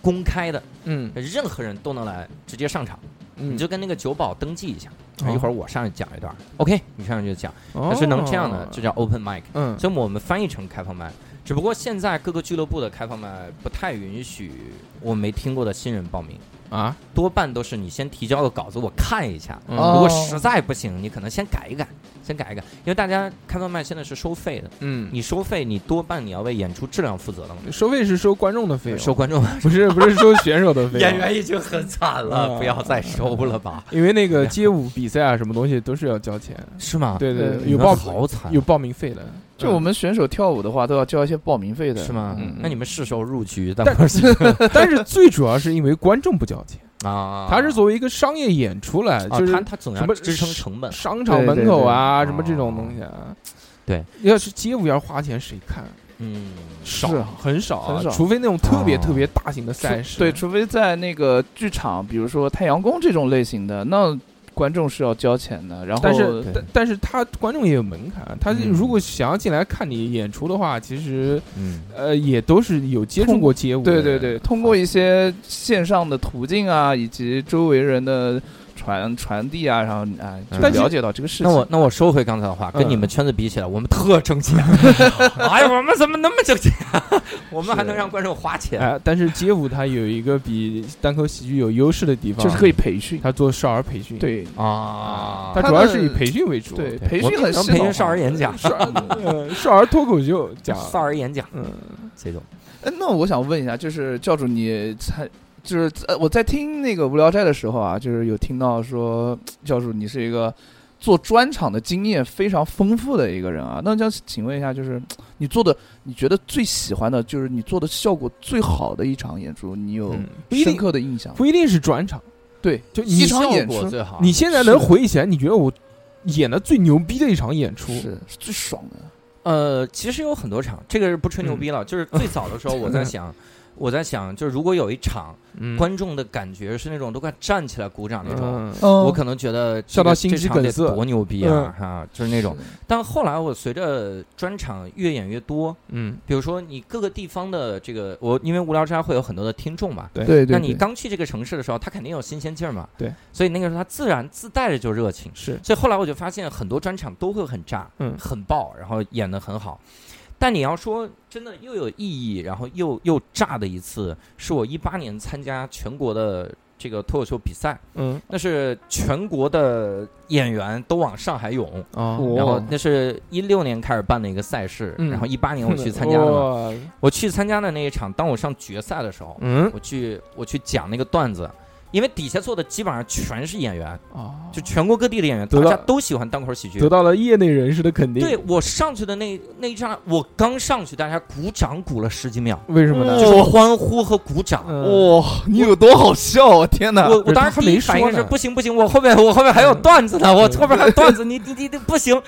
公开的，嗯。任何人都能来直接上场。嗯，你就跟那个酒保登记一下，哦。一会儿我上去讲一段，OK，你上去就讲，它它是能这样的，就叫 open mic。嗯。所以我们翻译成开放麦，只不过现在各个俱乐部的开放麦不太允许我没听过的新人报名，啊，多半都是你先提交个稿子，我看一下。如果实在不行，你可能先改一改，先改一改，因为大家开放麦现在是收费的，嗯，你收费，你多半你要为演出质量负责的嘛。收费是收观众的费用，收观众，不是不是收选手的费用。演员已经很惨了，啊不要再收了吧？因为那个街舞比赛啊，什么东西都是要交钱，是吗？对对，对对有报好惨，有报名费的。就我们选手跳舞的话，都要交一些报名费的，是吗嗯？那你们是时候入局，但但不是但是最主要是因为观众不交钱，啊？他是作为一个商业演出来，啊，就是他他总要什么支撑成本，商场门口啊，对对对什么这种东西啊。对，要是街舞要花钱，谁看？嗯，少是啊很少啊，很少除非那种特别哦特别大型的赛事。对，除非在那个剧场，比如说太阳宫这种类型的，那观众是要交钱的。然后，但是但但是他观众也有门槛，他嗯如果想要进来看你演出的话，其实嗯，呃也都是有接触过街舞。对对对，通过一些线上的途径啊，以及周围人的传传递啊，然后啊，就了解到这个事情。那我那我收回刚才的话，跟嗯你们圈子比起来，我们特挣钱。哎呀，我们怎么那么挣钱？我们还能让观众花钱？哎，但是街舞它有一个比单口喜剧有优势的地方，就是可以培训，他做少儿培训，，对啊，他主要是以培训为主，对，培训很我系统培训少儿演讲、少儿呃少儿脱口秀讲，少儿演讲嗯这种。哎，那我想问一下，就是教主你参，就是呃我在听那个无聊斋的时候啊，就是有听到说教主你是一个做专场的经验非常丰富的一个人啊。那想请问一下，就是你做的，你觉得最喜欢的，就是你做的效果最好的一场演出，你有深定刻的印象吗？不一定是专场，对，就一场演出最好。你现在能回忆起来，你觉得我演的最牛逼的一场演出，是是最爽的。呃，其实有很多场，这个是不吹牛逼了。就是最早的时候，我在 想，我在想，就是如果有一场嗯观众的感觉是那种都快站起来鼓掌那种，嗯嗯我可能觉得这个笑到心肌这场得梗塞多牛逼啊！哈，就是那种。但后来我随着专场越演越多，嗯，比如说你各个地方的这个，我因为无聊斋会有很多的听众嘛，对对对，那你刚去这个城市的时候，他肯定有新鲜劲儿嘛，对，所以那个时候他自然自带着就热情。是，所以后来我就发现很多专场都会很炸，嗯很爆，然后演的很好。但你要说真的又有意义，然后又又炸的一次，是我一八年参加全国的这个脱口秀比赛，嗯。那是全国的演员都往上海涌，啊，然后那是一六年开始办的一个赛事，嗯。然后一八年我去参加了我去参加的那一场，当我上决赛的时候，嗯。我去我去讲那个段子，因为底下坐的基本上全是演员，啊，就全国各地的演员，大家都喜欢单口喜剧得。到了业内人士的肯定，对，我上去的那那一刹那，我刚上去，大家鼓掌鼓了十几秒，为什么呢？就是欢呼和鼓掌。嗯哇，你有多好笑啊！天哪，我我当时他没第一反应是不行不行，我后面我后面还有段子呢，我后面还有段子，你你你你不行。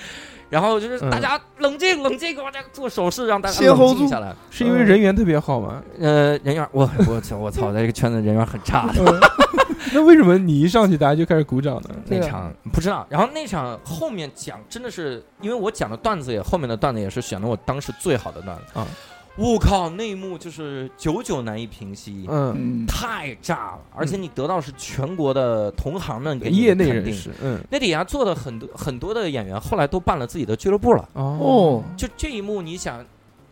然后就是嗯大家冷静冷静，给我这做手势让大家先 hold 住冷静下来。是因为人缘特别好吗？呃，人缘我我操我操，在这个圈子人缘很差的。嗯 那为什么你一上去大家就开始鼓掌呢？那场不知道，然后那场后面讲真的是，因为我讲的段子也后面的段子也是选的我当时最好的段子啊。我靠，那一幕就是久久难以平息，嗯，嗯，太炸了！而且你得到是全国的同行们给你业内肯定人士，嗯，那底下坐的很多很多的演员，后来都办了自己的俱乐部了。哦，就这一幕，你想，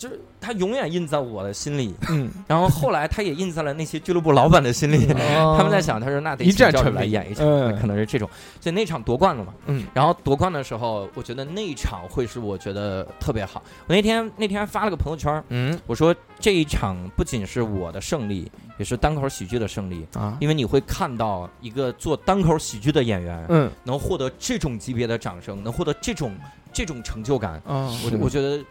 就是他永远印在我的心里。嗯，然后后来他也印在了那些俱乐部老板的心里。哦 他们在想，他说那得一战请教主成来演一场，嗯可能是这种。所以那场夺冠了嘛。嗯，然后夺冠的时候，我觉得那一场会是我觉得特别好。我那天那天发了个朋友圈，嗯我说这一场不仅是我的胜利，也是单口喜剧的胜利，啊，因为你会看到一个做单口喜剧的演员嗯能获得这种级别的掌声，能获得这种这种成就感，啊，我我觉得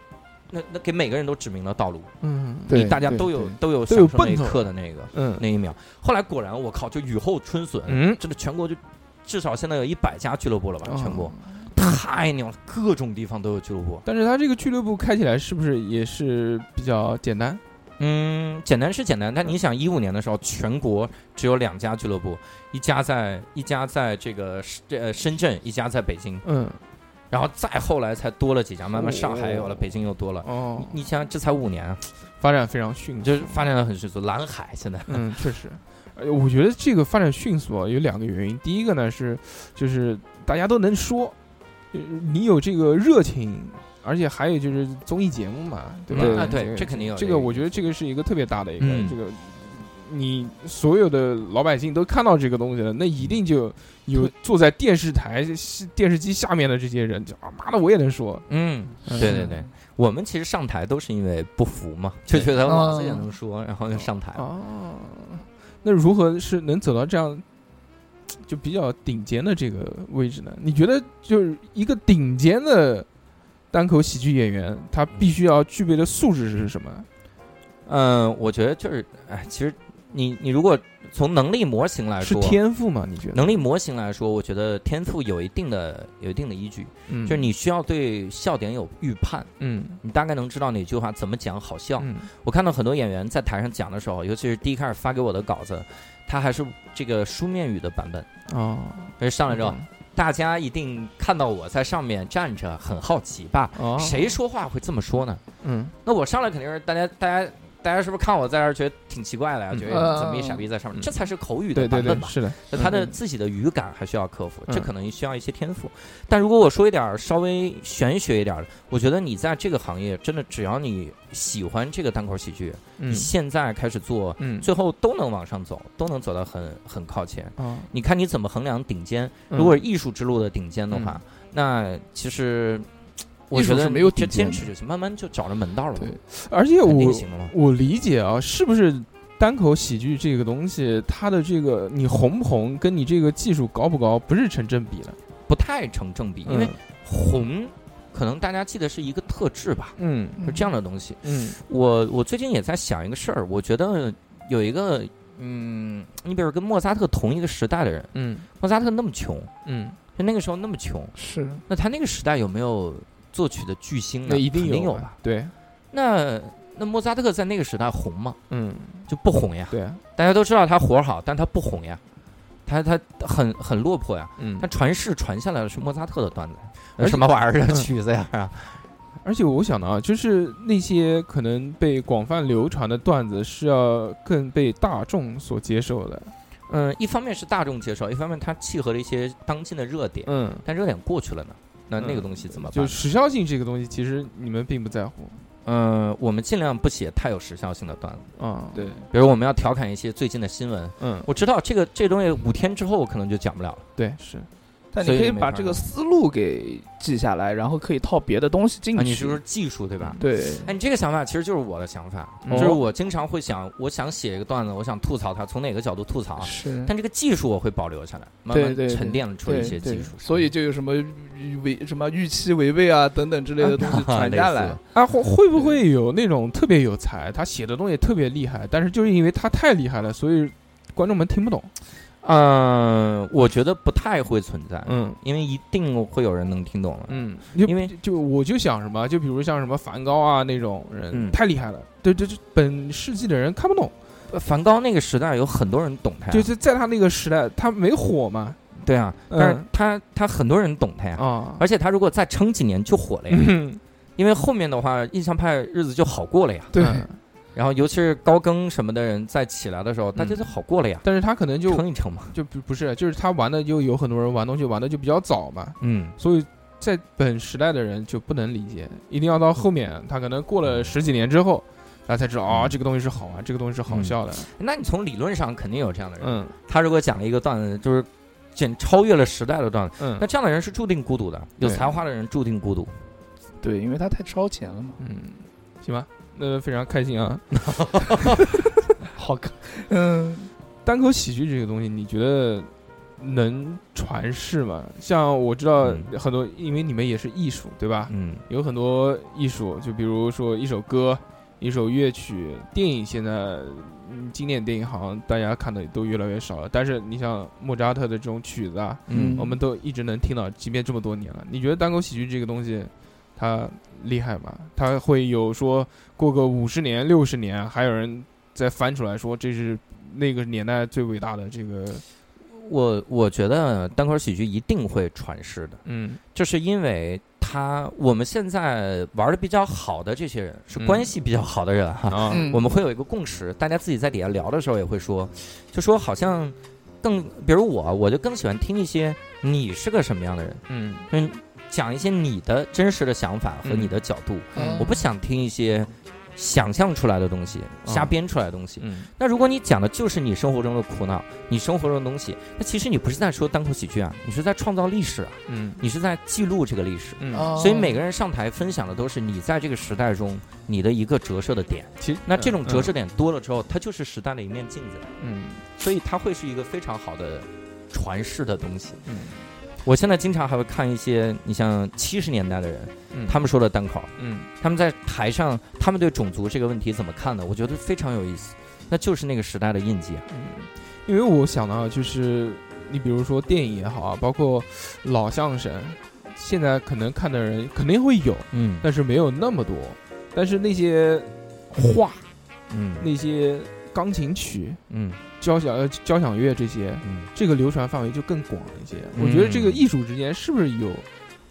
那那给每个人都指明了道路，嗯对你大家都有都有都有享受那一奔头刻的那个嗯那一秒。后来果然，我靠，就雨后春笋，嗯，真的全国就至少现在有一百家俱乐部了吧？全国哦太牛了，各种地方都有俱乐部。但是他这个俱乐部开起来是不是也是比较简单？嗯，简单是简单，但你想，一五年的时候，全国只有两家俱乐部，一家在一家在这个呃深圳，一家在北京，嗯，然后再后来才多了几家，慢慢上海有了，哦北京又多了。哦你，你想，这才五年啊，发展非常迅速，就是发展的很迅速。蓝海现在，嗯，确实，呃我觉得这个发展迅速啊，有两个原因。第一个呢是，就是大家都能说，呃你有这个热情，而且还有就是综艺节目嘛，对吧？对啊，对，这肯定有这个，我觉得这个是一个特别大的一个、嗯这个。你所有的老百姓都看到这个东西了，那一定就有坐在电视台、电视机下面的这些人，就啊妈的我也能说，嗯，嗯对对对，我们其实上台都是因为不服嘛，就觉得对老子也能说，然后就上台。哦，那如何是能走到这样就比较顶尖的这个位置呢？你觉得就是一个顶尖的单口喜剧演员，他必须要具备的素质是什么？嗯，我觉得就是，哎，其实你你如果从能力模型来是说，天赋吗？你觉得？能力模型来说，我觉得天赋有一定的有一定的依据，嗯，就是你需要对笑点有预判，嗯你大概能知道哪句话怎么讲好笑。嗯我看到很多演员在台上讲的时候，尤其是第一开始发给我的稿子，他还是这个书面语的版本，哦，而上来之后，大家一定看到我在上面站着，很好奇吧？哦，谁说话会这么说呢？嗯那我上来肯定是大家，大家，大家是不是看我在这儿觉得挺奇怪的呀？嗯觉得怎么一傻逼在上面？嗯这才是口语的版本，吧？是的，那他的嗯自己的语感还需要克服，这嗯可能需要一些天赋。但如果我说一点稍微玄学一点的，我觉得你在这个行业真的，只要你喜欢这个单口喜剧，嗯你现在开始做，嗯最后都能往上走，都能走到很很靠前。哦，你看你怎么衡量顶尖？嗯如果是艺术之路的顶尖的话，那其实我觉得没有就坚持就行，慢慢就找着门道了。对而且我。我理解啊，是不是单口喜剧这个东西，它的这个你红不红，跟你这个技术高不高，不是成正比的。不太成正比，因为红可能大家记得是一个特质吧，嗯是这样的东西。嗯我我最近也在想一个事儿，我觉得有一个，嗯，你比如跟莫扎特同一个时代的人，嗯莫扎特那么穷，嗯，就那个时候那么穷，是那他那个时代有没有作曲的巨星呢？那一定有吧？对，那那莫扎特在那个时代红吗？嗯就不红呀。对啊，大家都知道他活好，但他不红呀，他他很很落魄呀。嗯他，传世传下来的是莫扎特的段子，什么玩意儿的嗯曲子呀？而且我想到啊，就是那些可能被广泛流传的段子，是要更被大众所接受的。嗯，一方面是大众接受，一方面它契合了一些当今的热点，嗯，但热点过去了呢，那那个嗯东西怎么办就？时效性这个东西，其实你们并不在乎嗯，我们尽量不写太有时效性的段子，嗯。对，比如我们要调侃一些最近的新闻，嗯，我知道这个这东西五天之后我可能就讲不了了。对，是，但你可以把这个思路给记下来，然后可以套别的东西进啊，去。你是说技术对吧？对，哎，你这个想法其实就是我的想法，嗯就是我经常会想，我想写一个段子，我想吐槽它，从哪个角度吐槽啊？是但这个技术我会保留下来，慢慢沉淀出一对对些技术，所以就有什么违什么预期违背啊等等之类的东西传 下来。啊，会会不会有那种特别有才，他写的东西特别厉害，但是就是因为他太厉害了，所以观众们听不懂。嗯，我觉得不太会存在，嗯因为一定会有人能听懂了。嗯，因为就我就想什么，就比如像什么梵高啊那种人，嗯太厉害了，对对，对本世纪的人看不懂，梵高那个时代有很多人懂他呀，就是在他那个时代，他没火嘛，对啊，嗯但是他他很多人懂他呀，啊，而且他如果再撑几年就火了呀。嗯因为后面的话，印象派日子就好过了呀。对嗯然后尤其是高更什么的人再起来的时候，大家就好过了呀，但是他可能就撑一撑嘛。就不不是，就是他玩的就有很多人玩东西玩的就比较早嘛，嗯，所以在本时代的人就不能理解，一定要到后面，他可能过了十几年之后，他才知道啊、嗯。这个东西是好玩，这个东西是好笑的。那你从理论上肯定有这样的人，嗯。他如果讲了一个段子，就是简超越了时代的段子，嗯。那这样的人是注定孤独的。有才华的人注定孤独。对，因为他太超前了嘛。嗯，行吧，那非常开心啊。好看，嗯，单口喜剧这个东西，你觉得能传世吗？像我知道嗯很多，因为你们也是艺术，对吧？嗯有很多艺术，就比如说一首歌、一首乐曲、电影，现在嗯经典电影好像大家看的都越来越少了。但是你像莫扎特的这种曲子啊，嗯我们都一直能听到，即便这么多年了。你觉得单口喜剧这个东西，它厉害吗？他会有说过个五十年、六十年，还有人再翻出来说这是那个年代最伟大的这个，我我觉得单口喜剧一定会传世的，嗯。就是因为他我们现在玩的比较好的这些人是嗯。关系比较好的人哈，啊，嗯。我们会有一个共识，大家自己在底下聊的时候也会说，就说好像更，比如我，我就更喜欢听一些你是个什么样的人，嗯。嗯，讲一些你的真实的想法和嗯你的角度，嗯。我不想听一些想象出来的东西、瞎编出来的东西。嗯。那如果你讲的就是你生活中的苦恼，你生活中的东西，那其实你不是在说单口喜剧啊，你是在创造历史啊，嗯。你是在记录这个历史。嗯，哦所以每个人上台分享的都是你在这个时代中你的一个折射的点。其实那这种折射嗯点多了之后，它就是时代的一面镜子，嗯。所以它会是一个非常好的传世的东西。嗯我现在经常还会看一些，你像七十年代的人，嗯，他们说的单口，嗯他们在台上，他们对种族这个问题怎么看的？我觉得非常有意思，那就是那个时代的印记啊。嗯，因为我想到就是你比如说电影也好啊，包括老相声，现在可能看的人肯定会有，嗯但是没有那么多。但是那些话、嗯那些钢琴曲、嗯交响呃交响乐这些，嗯，这个流传范围就更广一些。嗯我觉得这个艺术之间是不是有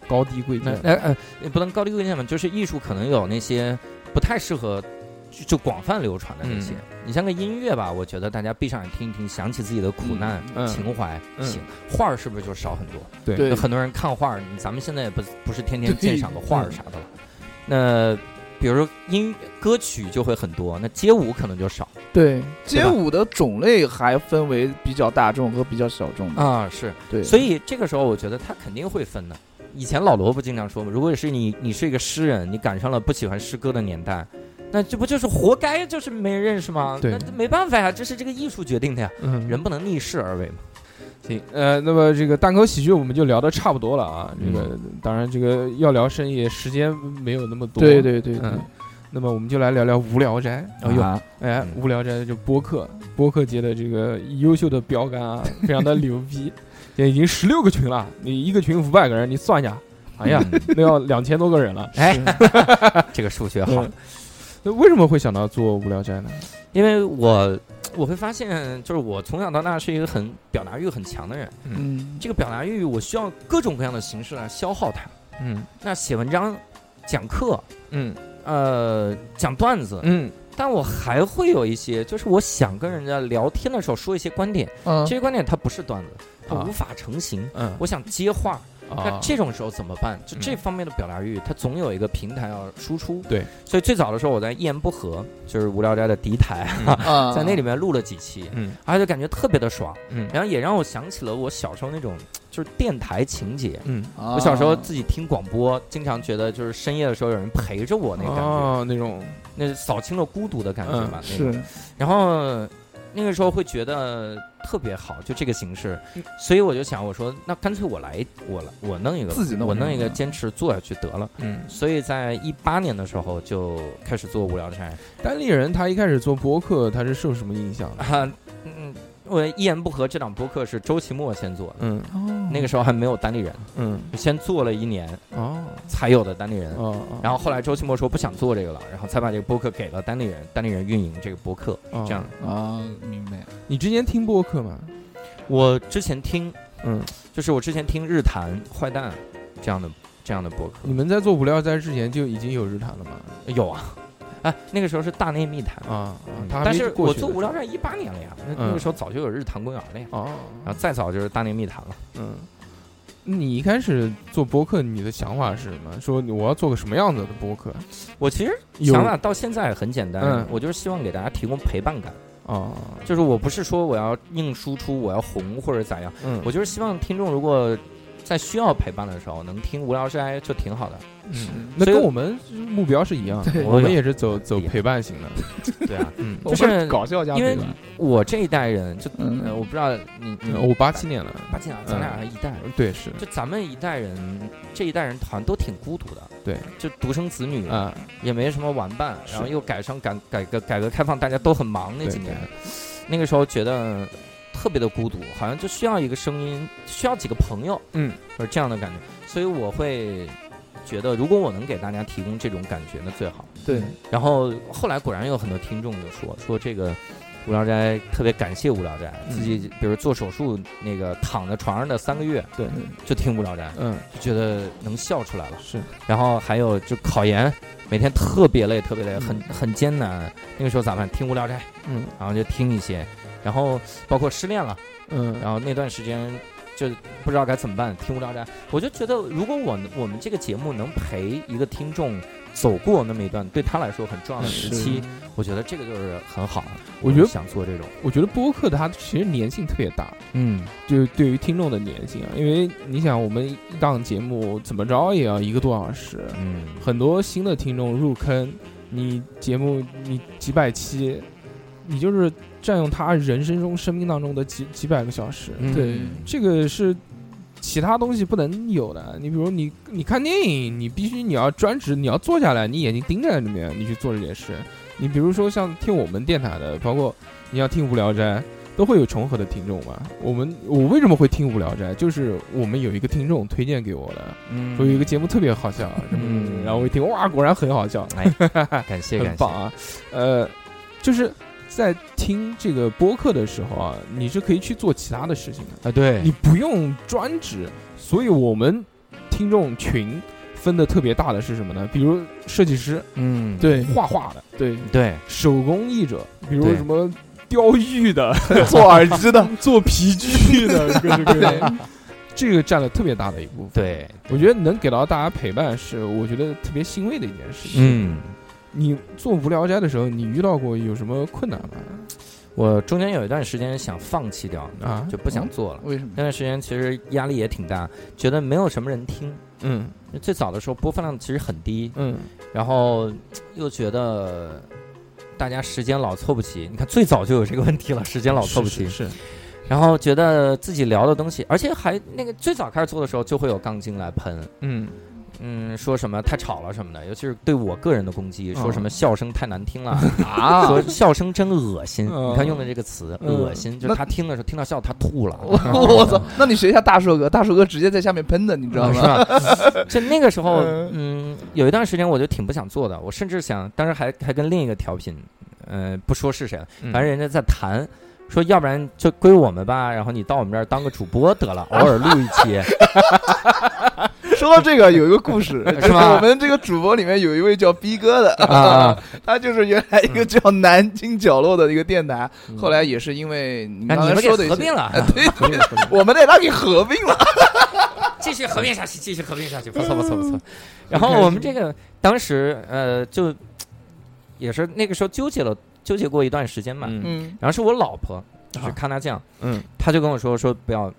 高低贵贱？那呃呃，也不能高低贵贱嘛，就是艺术可能有那些不太适合就就广泛流传的那些。你像个音乐吧，我觉得大家闭上眼听一听，想起自己的苦难、情怀，嗯行。画儿是不是就少很多？对很多人看画儿，咱们现在也不不是天天鉴赏个画儿啥的了。那比如说音歌曲就会很多，那街舞可能就少对，街舞的种类还分为比较大众和比较小众的。啊。是，对，所以这个时候我觉得他肯定会分的。以前老罗不经常说吗？如果是你，你是一个诗人，你赶上了不喜欢诗歌的年代，那这不就是活该，就是没人认识吗？对那没办法呀，这是这个艺术决定的呀，嗯，人不能逆势而为嘛。行，呃，那么这个单口喜剧我们就聊的差不多了啊。这个当然，这个要聊深夜，时间没有那么多。对对对对嗯，那么我们就来聊聊无聊斋。哎呦啊哎嗯，无聊斋就播客，播客界的这个优秀的标杆啊，非常的牛逼。现在已经十六个群了，你一个群五百个人，你算一下，哎呀，那要两千多个人了。哎，这个数学好嗯，那为什么会想到做无聊斋呢？因为我我会发现，就是我从小到大是一个很表达欲很强的人，嗯，这个表达欲我需要各种各样的形式来消耗它。嗯那写文章、讲课、嗯呃讲段子，嗯但我还会有一些，就是我想跟人家聊天的时候说一些观点，嗯这些观点它不是段子，它啊无法成型。嗯，我想接话，那啊，这种时候怎么办？就嗯。这方面的表达欲，它总有一个平台要输出。对，所以最早的时候我在一言不合，就是无聊斋的敌台，啊，在那里面录了几期，嗯。而且就感觉特别的爽，嗯。然后也让我想起了我小时候那种就是电台情节。嗯，啊。我小时候自己听广播，经常觉得就是深夜的时候有人陪着我那个感觉，哦，那种。那扫清了孤独的感觉嗯吧。是。然后那个时候会觉得特别好，就这个形式嗯，所以我就想，我说那干脆我来，我来，我弄一个，自己弄我弄一个一个坚持做下去得了。嗯，所以在一八年的时候就开始做无聊斋单立人他一开始做播客，他是受什么影响的？啊，嗯，我一言不合这档播客是周奇墨先做的，嗯哦那个时候还没有单立人，嗯先做了一年哦才有的单立人。哦，然后后来周奇墨说不想做这个了，然后才把这个播客给了单立人，单立人运营这个播客，哦这样。啊，明白。你之前听播客吗？我之前听，嗯就是我之前听日坛、坏蛋这样的这样的播客。你们在做无聊斋之前就已经有日坛了吗？有啊，哎，那个时候是大内密谈。啊，但是我做无聊斋一八年了呀，那那嗯个时候早就有日坛公园了呀，哦，然后再早就是大内密谈了。嗯，你一开始做播客，你的想法是什么？说我要做个什么样子的播客？我其实想法到现在很简单，嗯我就是希望给大家提供陪伴感，哦，就是我不是说我要硬输出，我要红或者咋样，嗯，我就是希望听众如果在需要陪伴的时候能听无聊斋就挺好的。嗯，那跟我们目标是一样的，我们也是走走陪伴型的。对啊，嗯，就是搞笑加因为陪伴我这一代人就，我不知道你你我八七年了，八七年，咱俩还一代。对，是，就咱们一代人，这一代人好像都挺孤独的，对，就独生子女，啊，也没什么玩伴，然后又赶上改改革改革开放，大家都很忙那几年，那个时候觉得特别的孤独，好像就需要一个声音，需要几个朋友，嗯，或者这样的感觉，所以我会觉得，如果我能给大家提供这种感觉，那最好。对，然后后来果然有很多听众就说说这个。无聊斋特别感谢无聊斋，嗯自己比如做手术那个躺在床上的三个月，对，就听无聊斋，嗯，就觉得能笑出来了。是，然后还有就考研，每天特别累，特别累，很嗯很艰难。那个时候咋办？听无聊斋，嗯然后就听一些，然后包括失恋了，嗯，然后那段时间就不知道该怎么办，听无聊斋。我就觉得，如果我我们这个节目能陪一个听众走过那么一段对他来说很重要的时期，我觉得这个就是很好。我觉得想做这种，我觉得播客它其实粘性特别大，嗯，就对于听众的粘性啊，因为你想，我们一档节目怎么着也要一个多小时，嗯，很多新的听众入坑，你节目你几百期，你就是占用他人生中、生命当中的几几百个小时，嗯对这个是其他东西不能有的。你比如你你看电影，你必须你要专职，你要坐下来，你眼睛盯在里面，你去做这件事。你比如说像听我们电台的，包括你要听无聊斋。都会有重合的听众嘛？我们我为什么会听无聊斋？就是我们有一个听众推荐给我的，嗯说有一个节目特别好笑，嗯然后我一听，哇，果然很好笑，哎，感谢 感谢很棒，啊！呃，就是在听这个播客的时候啊，你是可以去做其他的事情的，啊，对你不用专职。所以我们听众群分的特别大的是什么呢？比如设计师、嗯，对画画的、对，对，手工艺者，比如对什么雕玉的、做耳机的，做皮具的，各式各样的。这个占了特别大的一部分。对，我觉得能给到大家陪伴是我觉得特别欣慰的一件事情。嗯。你做无聊斋的时候，你遇到过有什么困难吗？我中间有一段时间想放弃掉，啊就不想做了。为什么？那段时间其实压力也挺大，觉得没有什么人听。嗯最早的时候播放量其实很低，嗯然后又觉得大家时间老凑不齐。你看最早就有这个问题了，时间老凑不齐。是是然后觉得自己聊的东西，而且还那个最早开始做的时候，就会有杠精来喷，嗯嗯，说什么太吵了什么的，尤其是对我个人的攻击，说什么笑声太难听了，啊说笑声真恶心。嗯你看用的这个词，嗯恶心，就是他听的时候听到笑他吐了。我我操！那你学一下大硕哥，大硕哥直接在下面喷的，你知道吗？吧？就那个时候，嗯嗯，有一段时间我就挺不想做的，我甚至想，当时还还跟另一个调频，呃，不说是谁了，嗯反正人家在谈，说要不然就归我们吧，然后你到我们这儿当个主播得了，偶尔录一期，说到这个，有一个故事，就是是吧我们这个主播里面有一位叫逼哥的啊，他就是原来一个叫南京角落的一个电台，后来也是因为你们说的合并了，对，我们得让给合并了。继续合并下去，继续合并下去，不错不错不错。然后我们这个当时呃，就也是那个时候纠结了，纠结过一段时间嘛。嗯。嗯。然后是我老婆，就是啊。看她这样，嗯他就跟我说说不要，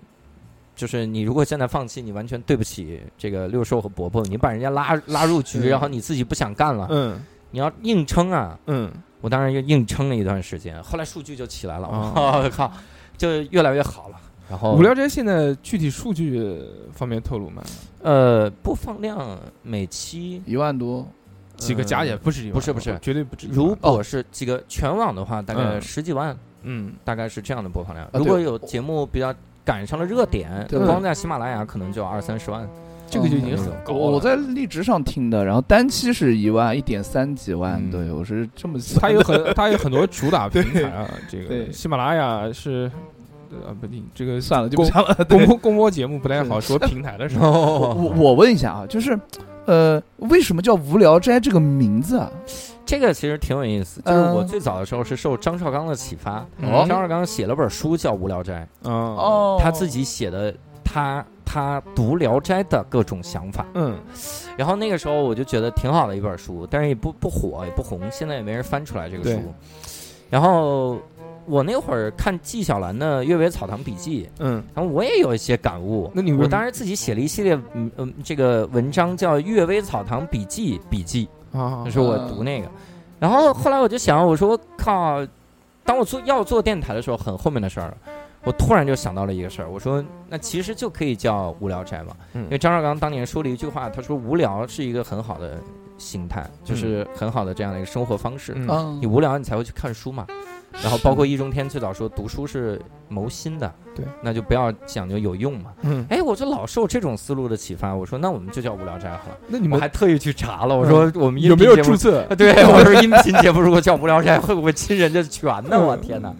就是你如果现在放弃，你完全对不起这个六兽和伯伯，你把人家拉拉入局，嗯然后你自己不想干了，嗯你要硬撑啊！嗯我当然就硬撑了一段时间，后来数据就起来了，哦 我靠，就越来越好了。然后无聊斋现在具体数据方面透露吗？呃，播放量每期一万多，几个加也不止一万，不是不是绝对不止。如果是几个全网的话，大概嗯十几万，嗯大概是这样的播放量。如果有节目比较赶上了热点，对光在喜马拉雅可能就二三十万。这个就已经很高了。我我在荔枝上听的，然后单期是一万一点三几万，嗯对我是这么算它有很它有很多主打平台啊，这个对喜马拉雅是呃不听这个算了就不公讲了。公公播节目不太好说平台的事儿。我我我问一下啊，就是呃，为什么叫《无聊斋》这个名字啊？这个其实挺有意思，就是我嗯最早的时候是受张绍刚的启发，哦张绍刚写了本书叫《无聊斋他自己写的他他读《聊斋》的各种想法。嗯然后那个时候我就觉得挺好的一本书，但是也不不火也不红，现在也没人翻出来这个书。然后我那会儿看纪晓岚的《阅微草堂笔记》，嗯，然后我也有一些感悟。我当时自己写了一系列嗯嗯这个文章叫《阅微草堂笔记笔记》，啊那，是我读那个。然后后来我就想，我说靠，当我做要做电台的时候，很后面的事儿了。我突然就想到了一个事儿，我说那其实就可以叫无聊斋嘛，嗯因为张绍刚当年说了一句话，他说无聊是一个很好的心态，就是很好的这样的一个生活方式。你无聊，你才会去看书嘛。然后包括易中天最早说读书是谋心的，对，那就不要讲究有用嘛。嗯，哎，我就老受这种思路的启发，我说那我们就叫无聊斋好了。那你们还特意去查了，我说我们音有没有频节目注册？啊，对，我说音频节目如果叫无聊斋，会不会侵人家的权呢？我天哪！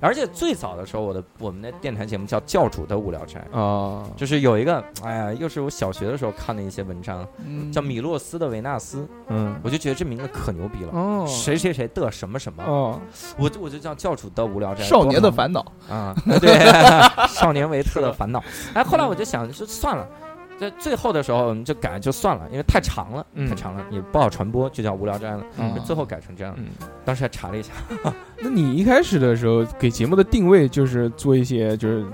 而且最早的时候，我的我们的电台节目叫教主的无聊斋，啊，就是有一个，哎呀，又是我小学的时候看的一些文章，嗯叫米洛斯的维纳斯，嗯，我就觉得这名字可牛逼了。哦，谁谁谁的什么什么，哦，我就我就叫教主的无聊斋，少年的烦恼，啊，对，少年维特的烦恼。哎，后来我就想，就算了，在最后的时候就改就算了，因为太长了，嗯太长了，也不好传播，就叫无聊斋了。嗯就最后改成这样。嗯，当时还查了一下，那你一开始的时候给节目的定位就是做一些就是，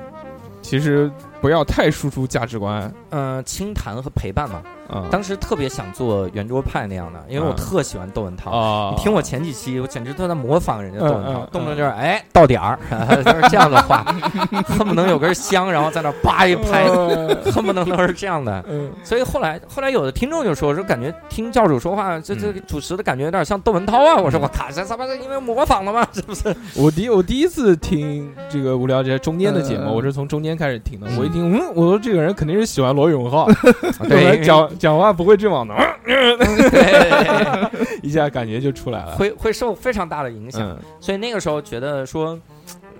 其实不要太输出价值观嗯，清谈和陪伴嘛。嗯，当时特别想做圆桌派那样的，因为我啊特喜欢窦文涛。啊，你听我前几期，我简直都在模仿人家窦文涛动不动就是哎到点儿，就是这样的话，恨不能有根香，然后在那儿叭一拍，呃恨不能都是这样的。嗯所以后来后来有的听众就说说感觉听教主说话，这这嗯主持的感觉有点像窦文涛啊。我说我靠，这他妈是因为模仿了吗？是不是？我第我第一次听这个无聊斋中间的节目，嗯我是从中间开始听的。嗯我一听，嗯，我说这个人肯定是喜欢罗永浩，对，讲讲话不会这样的，一下感觉就出来了。会会受非常大的影响。嗯所以那个时候觉得说，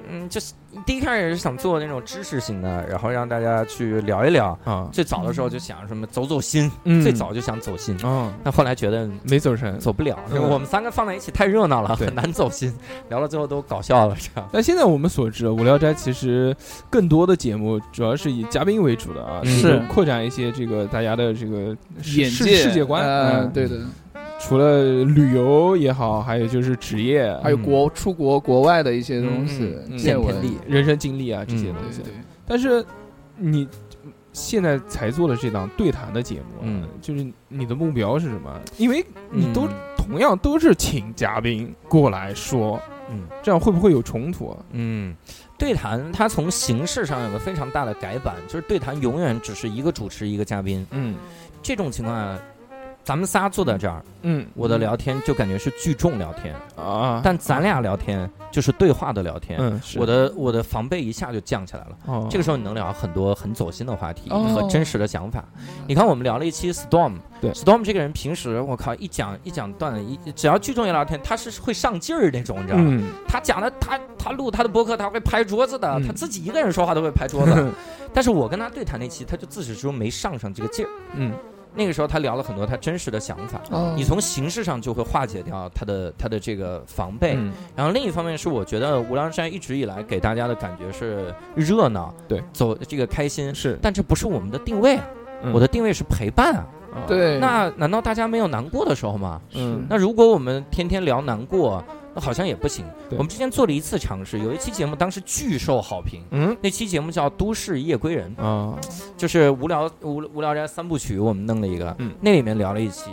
嗯，就是第一开始是想做那种知识型的，然后让大家去聊一聊。啊，最早的时候就想什么走走心，嗯最早就想走心，嗯，但后来觉得没走成。走不了，嗯我们三个放在一起太热闹了，对很难走心，聊到最后都搞笑了，这样。但现在我们所知，无聊斋其实更多的节目主要是以嘉宾为主的啊，嗯是扩展一些这个大家的这个眼界世界观。嗯，嗯，对的，除了旅游也好，还有就是职业，还有嗯。国出国国外的一些东西见闻。人生经历啊这些嗯东西。但是你现在才做的这档对谈的节目，嗯，就是你的目标是什么？因为你都嗯。同样都是请嘉宾过来说，嗯。这样会不会有冲突啊？嗯，对谈它从形式上有个非常大的改版，就是对谈永远只是一个主持一个嘉宾。嗯。这种情况下，咱们仨坐在这儿，嗯我的聊天就感觉是聚众聊天，啊，但咱俩聊天就是对话的聊天。嗯，是我的我的防备一下就降起来了。哦这个时候你能聊很多很走心的话题哦和真实的想法。你看，我们聊了一期 Storm，对，Storm 这个人平时我靠一讲一讲段子，一只要聚众一聊天，他是会上劲儿那种，你知道吗？嗯他讲的他他录他的博客，他会拍桌子的，嗯他自己一个人说话都会拍桌子。但是我跟他对谈那期，他就自始至终没上上这个劲儿。嗯那个时候他聊了很多他真实的想法。哦你从形式上就会化解掉他的他的这个防备，嗯然后另一方面是我觉得无量山一直以来给大家的感觉是热闹，对，走这个开心，是但这不是我们的定位啊，嗯我的定位是陪伴啊。啊。对，那难道大家没有难过的时候吗？嗯。那如果我们天天聊难过，那好像也不行。我们之前做了一次尝试，有一期节目当时巨受好评，嗯。那期节目叫《都市夜归人》，啊。就是无聊无无聊斋三部曲，我们弄了一个，嗯。那里面聊了一期。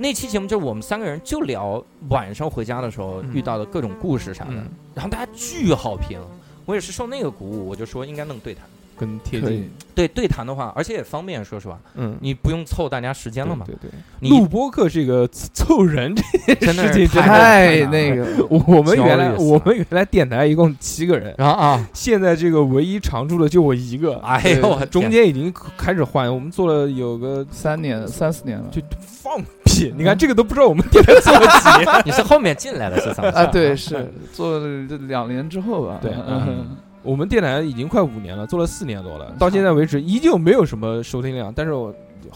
那期节目就是我们三个人就聊晚上回家的时候嗯。遇到的各种故事啥的，嗯，然后大家巨好评，我也是受那个鼓舞，我就说应该弄对谈。更贴近，对对谈的话，而且也方便，说实话，嗯，你不用凑大家时间了嘛。对对对，你录播课这个凑人这真的是事情真的太那个，我们原来我们原来电台一共七个人，然后啊，现在这个唯一常驻的就我一个，哎呦，中间已经开始换，我们做了有个三年三四年了就放屁，你看这个都不知道我们电台做了几年。你是后面进来的是怎么？啊，对，是做了两年之后吧，对嗯，我们电台已经快五年了，做了四年多了，到现在为止依旧没有什么收听量，但是我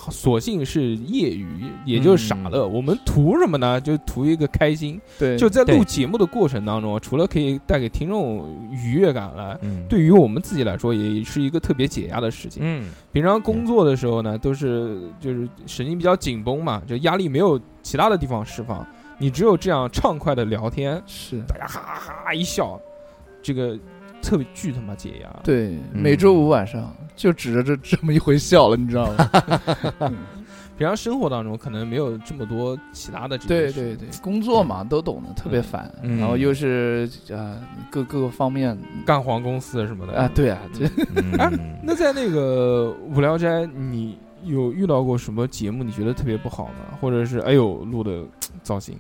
索性是业余，也就是傻乐。我们图什么呢？就图一个开心。对，就在录节目的过程当中，除了可以带给听众愉悦感来，嗯，对于我们自己来说，也是一个特别解压的事情。嗯，平常工作的时候呢，都是就是神经比较紧绷嘛，就压力没有其他的地方释放，你只有这样畅快的聊天，是大家哈哈哈一笑，这个特别巨他妈解压。对，每周五晚上就指着这 这么一回笑了，你知道吗？平常生活当中可能没有这么多其他的这对对对，工作嘛都懂得，特别烦，嗯然后又是啊各各个方面干黄公司什么的啊，。对啊，这嗯 那在那个无聊斋，你有遇到过什么节目你觉得特别不好吗？或者是哎呦录的造型？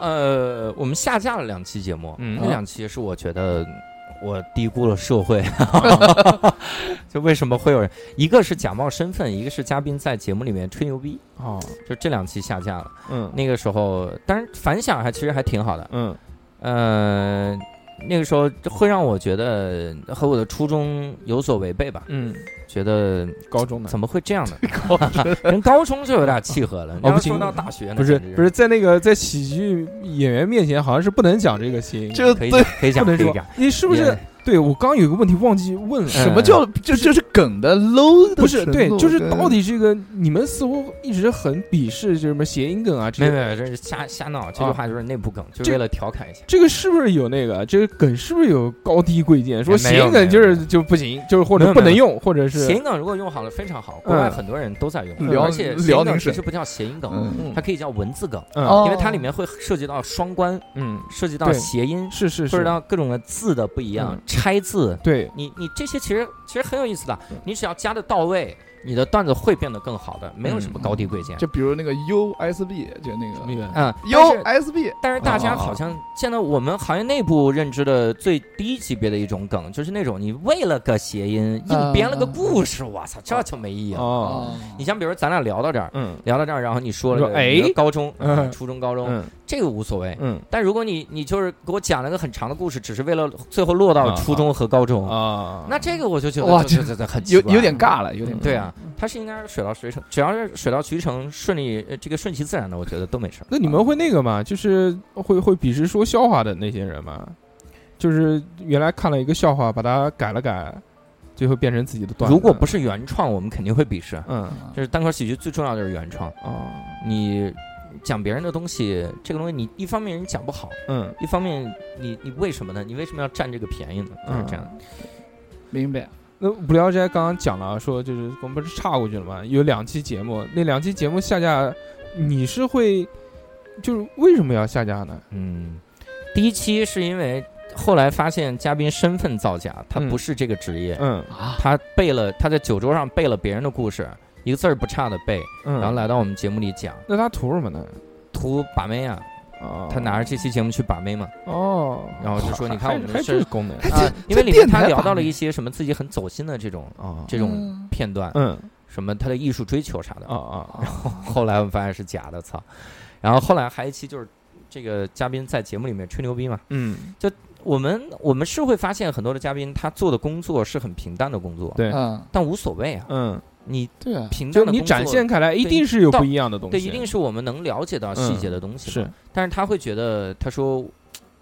呃，我们下架了两期节目，嗯那两期是我觉得我低估了社会，就为什么会有人，一个是假冒身份，一个是嘉宾在节目里面吹牛逼，哦，就这两期下架了。嗯。那个时候，当然反响还其实还挺好的，嗯。呃，那个时候会让我觉得和我的初衷有所违背吧，嗯，觉得高中的怎么会这样呢？跟高中就有点契合了，你要哦不行说到大学呢，不是不是在那个在喜剧演员面前好像是不能讲这个谐音，可以可以讲不能说可以讲，你是不是也？对我刚有个问题忘记问了，什么叫就就是梗的 low 的不是对，就是到底这个你们似乎一直很鄙视就是什么谐音梗啊这些，没有没有，这是瞎瞎闹，这句话就是内部梗，就是为了调侃一下。这个是不是有那个这个梗是不是有高低贵贱？说谐音梗就是就不行，就是或者不能用，或者是谐音梗如果用好了非常好，国外嗯很多人都在用，辽而且谐音梗辽宁其实不叫谐音梗，嗯它可以叫文字梗，因为它里面会涉及到双关，嗯涉及到谐音，是是是涉及，到各种的字的不一样嗯，拆字。对。你你这些其实其实很有意思的。嗯，你只要加的到位，你的段子会变得更好的，没有什么高低贵贱。就比如那个 USB 就那个那个嗯，USB 但是大家哦好像现在我们行业内部认知的最低级别的一种梗，就是那种你为了个谐音硬编了个故事，我操，这就没意义了。哦你像比如咱俩聊到这儿，嗯。聊到这儿，然后你说了高中、嗯。初中、高中，嗯。这个无所谓。嗯。但如果你你就是给我讲了个很长的故事，只是为了最后落到啊初中和高中，啊，那这个我就觉得哇这这这很奇怪有有点尬了，有点嗯对啊，它是应该是水到渠成，只要是水到渠成、顺利，呃这个顺其自然的，我觉得都没事儿。那你们会那个吗？就是会会鄙视说笑话的那些人吗？就是原来看了一个笑话，把它改了改，最后变成自己的段子。如果不是原创，我们肯定会鄙视。嗯就是单口喜剧最重要的是原创，哦你讲别人的东西，这个东西你一方面你讲不好，嗯一方面你你为什么呢？你为什么要占这个便宜呢？就是这样。明白。那无聊斋刚刚讲了，说就是我们不是岔过去了吗？有两期节目，那两期节目下架，你是会就是为什么要下架呢？嗯，第一期是因为后来发现嘉宾身份造假，他嗯不是这个职业，嗯啊，他背了他在酒桌上背了别人的故事，一个字儿不差的背，嗯，然后来到我们节目里讲，那他图什么呢？图把妹啊，哦，他拿着这期节目去把妹嘛，哦，然后就说你看我们是这个功能。啊，因为里面他聊到了一些什么自己很走心的这种啊这种片段，嗯。什么他的艺术追求啥的。啊，啊啊 后来我们发现是假的，操！然后后来还有一期就是这个嘉宾在节目里面吹牛逼嘛，嗯，就我们我们是会发现很多的嘉宾他做的工作是很平淡的工作，对，嗯，但无所谓啊，嗯，你对啊，平就你淡的工作展现开来，一定是有不一样的东西，对，一定是我们能了解到细节的东西嘛、是但是他会觉得他说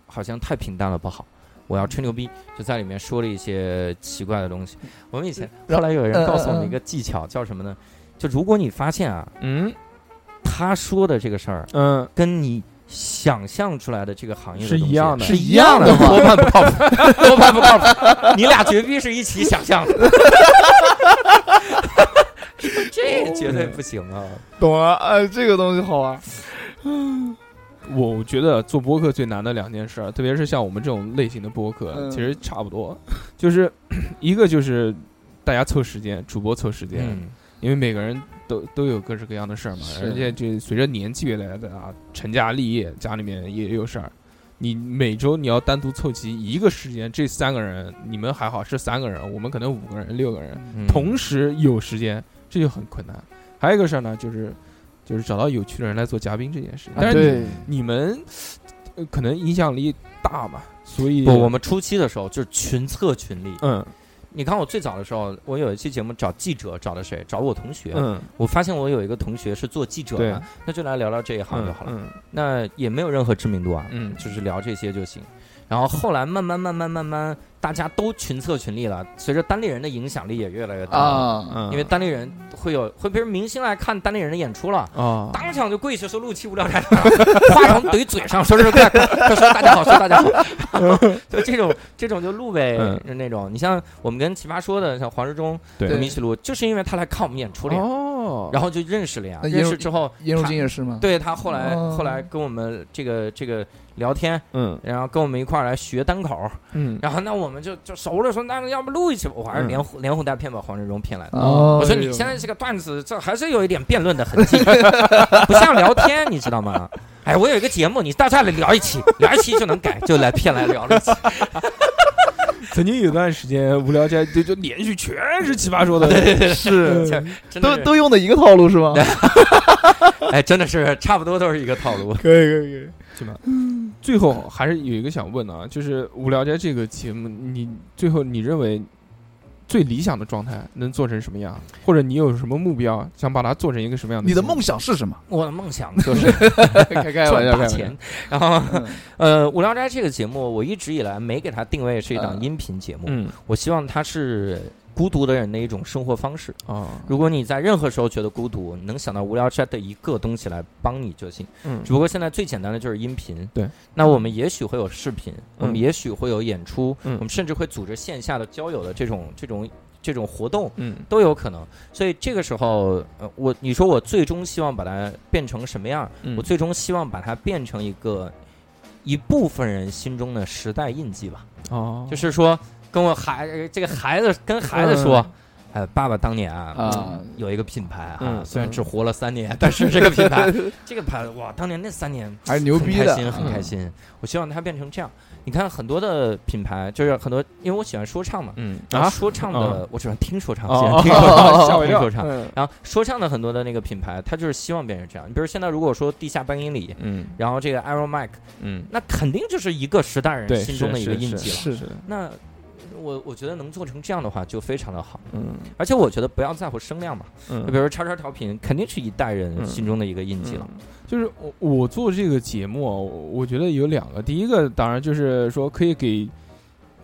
好像太平淡了不好。我要吹牛逼，就在里面说了一些奇怪的东西。我们以前后来有人告诉我们一个技巧，叫什么呢？就如果你发现啊，嗯他说的这个事儿嗯跟你想象出来的这个行业的是一样的是一样的，多半不靠谱，多半不靠谱。你俩绝逼是一起想象的，这绝对不行啊！懂了，哎，这个东西好玩。嗯我觉得做播客最难的两件事儿，特别是像我们这种类型的播客，嗯其实差不多，就是 一个就是大家凑时间，主播凑时间，嗯，因为每个人都都有各式各样的事儿嘛，是而且就随着年纪越来越大，成家立业，家里面也有事儿。你每周你要单独凑齐一个时间，这三个人你们还好是三个人，我们可能五个人、六个人，嗯同时有时间，这就很困难。还有一个事儿呢，就是就是找到有趣的人来做嘉宾这件事情。但是你们呃可能影响力大嘛，所以不，我们初期的时候就是群策群力。嗯你看我最早的时候，我有一期节目找记者，找的谁？找我同学。嗯，我发现我有一个同学是做记者对的，那就来聊聊这一行就好了。嗯那也没有任何知名度啊，嗯就是聊这些就行。然后后来慢慢慢慢慢慢，大家都群策群力了，随着单立人的影响力也越来越大，啊，嗯，因为单立人会有会，比如明星来看单立人的演出了。啊，当场就跪下说录期无聊斋，话筒怼嘴上，说是快快快说大家好，说大家好，就这种这种就录呗，嗯。就那种。你像我们跟奇葩说的，像黄志忠、对。和米奇路，就是因为他来看我们演出了呀，哦，然后就认识了呀。认识之后，颜如晶也是吗？对他后来哦后来跟我们这个这个聊天，嗯然后跟我们一块儿来学单口，嗯，然后那我们就就熟了，说那要不录一期吧？我还是嗯连哄连哄带骗把黄志忠骗来的。哦，我说你现在这个段子，这还是有一点辩论的痕迹，不像聊天，你知道吗？哎，我有一个节目，你到这儿来聊一期，聊一期就能改，就来骗来聊了一期。曾经有段时间无聊斋就就连续全是奇葩说的，是真的是都都用的一个套路是吗？哎，真的是差不多都是一个套路。可以可以可以，行吧。最后还是有一个想问的啊，就是无聊斋这个节目，你最后你认为最理想的状态能做成什么样？或者你有什么目标，想把它做成一个什么样的？你的梦，想是什么？我的梦想就是 开开玩笑，赚大钱。。然后，嗯呃，无聊斋这个节目，我一直以来没给它定位是一档嗯音频节目，嗯我希望它是孤独的人的一种生活方式。啊，如果你在任何时候觉得孤独，你能想到无聊斋的一个东西来帮你就行。嗯只不过现在最简单的就是音频。对，那我们也许会有视频，我们嗯也许会有演出，嗯我们甚至会组织线下的交友的这种这种这种活动。嗯都有可能，所以这个时候，呃，我你说我最终希望把它变成什么样？嗯我最终希望把它变成一个一部分人心中的时代印记吧。哦，就是说，跟我孩呃这个孩子跟孩子说，哎，爸爸当年啊啊。有一个品牌啊，嗯。虽然只活了三年，但是这个品牌。这个牌哇，当年那三年还是牛逼的，很开心，很开心。我希望它变成这样。你看很多的品牌，就是很多，因为我喜欢说唱嘛，嗯。然后啊，说唱的我喜欢听说唱，喜哦欢听说唱，吓我一跳。听说唱。嗯。然后说唱的很多的那个品牌，它就是希望变成这样。你比如现在如果说地下半英里，嗯。然后这个 Aero Mike，嗯，那肯定就是一个时代人，心中的一个印记了。是是，那我我觉得能做成这样的话，就非常的好。嗯而且我觉得不要在乎声量嘛，嗯就比如叉叉调频，肯定是一代人嗯心中的一个印记了。嗯就是我我做这个节目啊，我我觉得有两个，第一个当然就是说可以给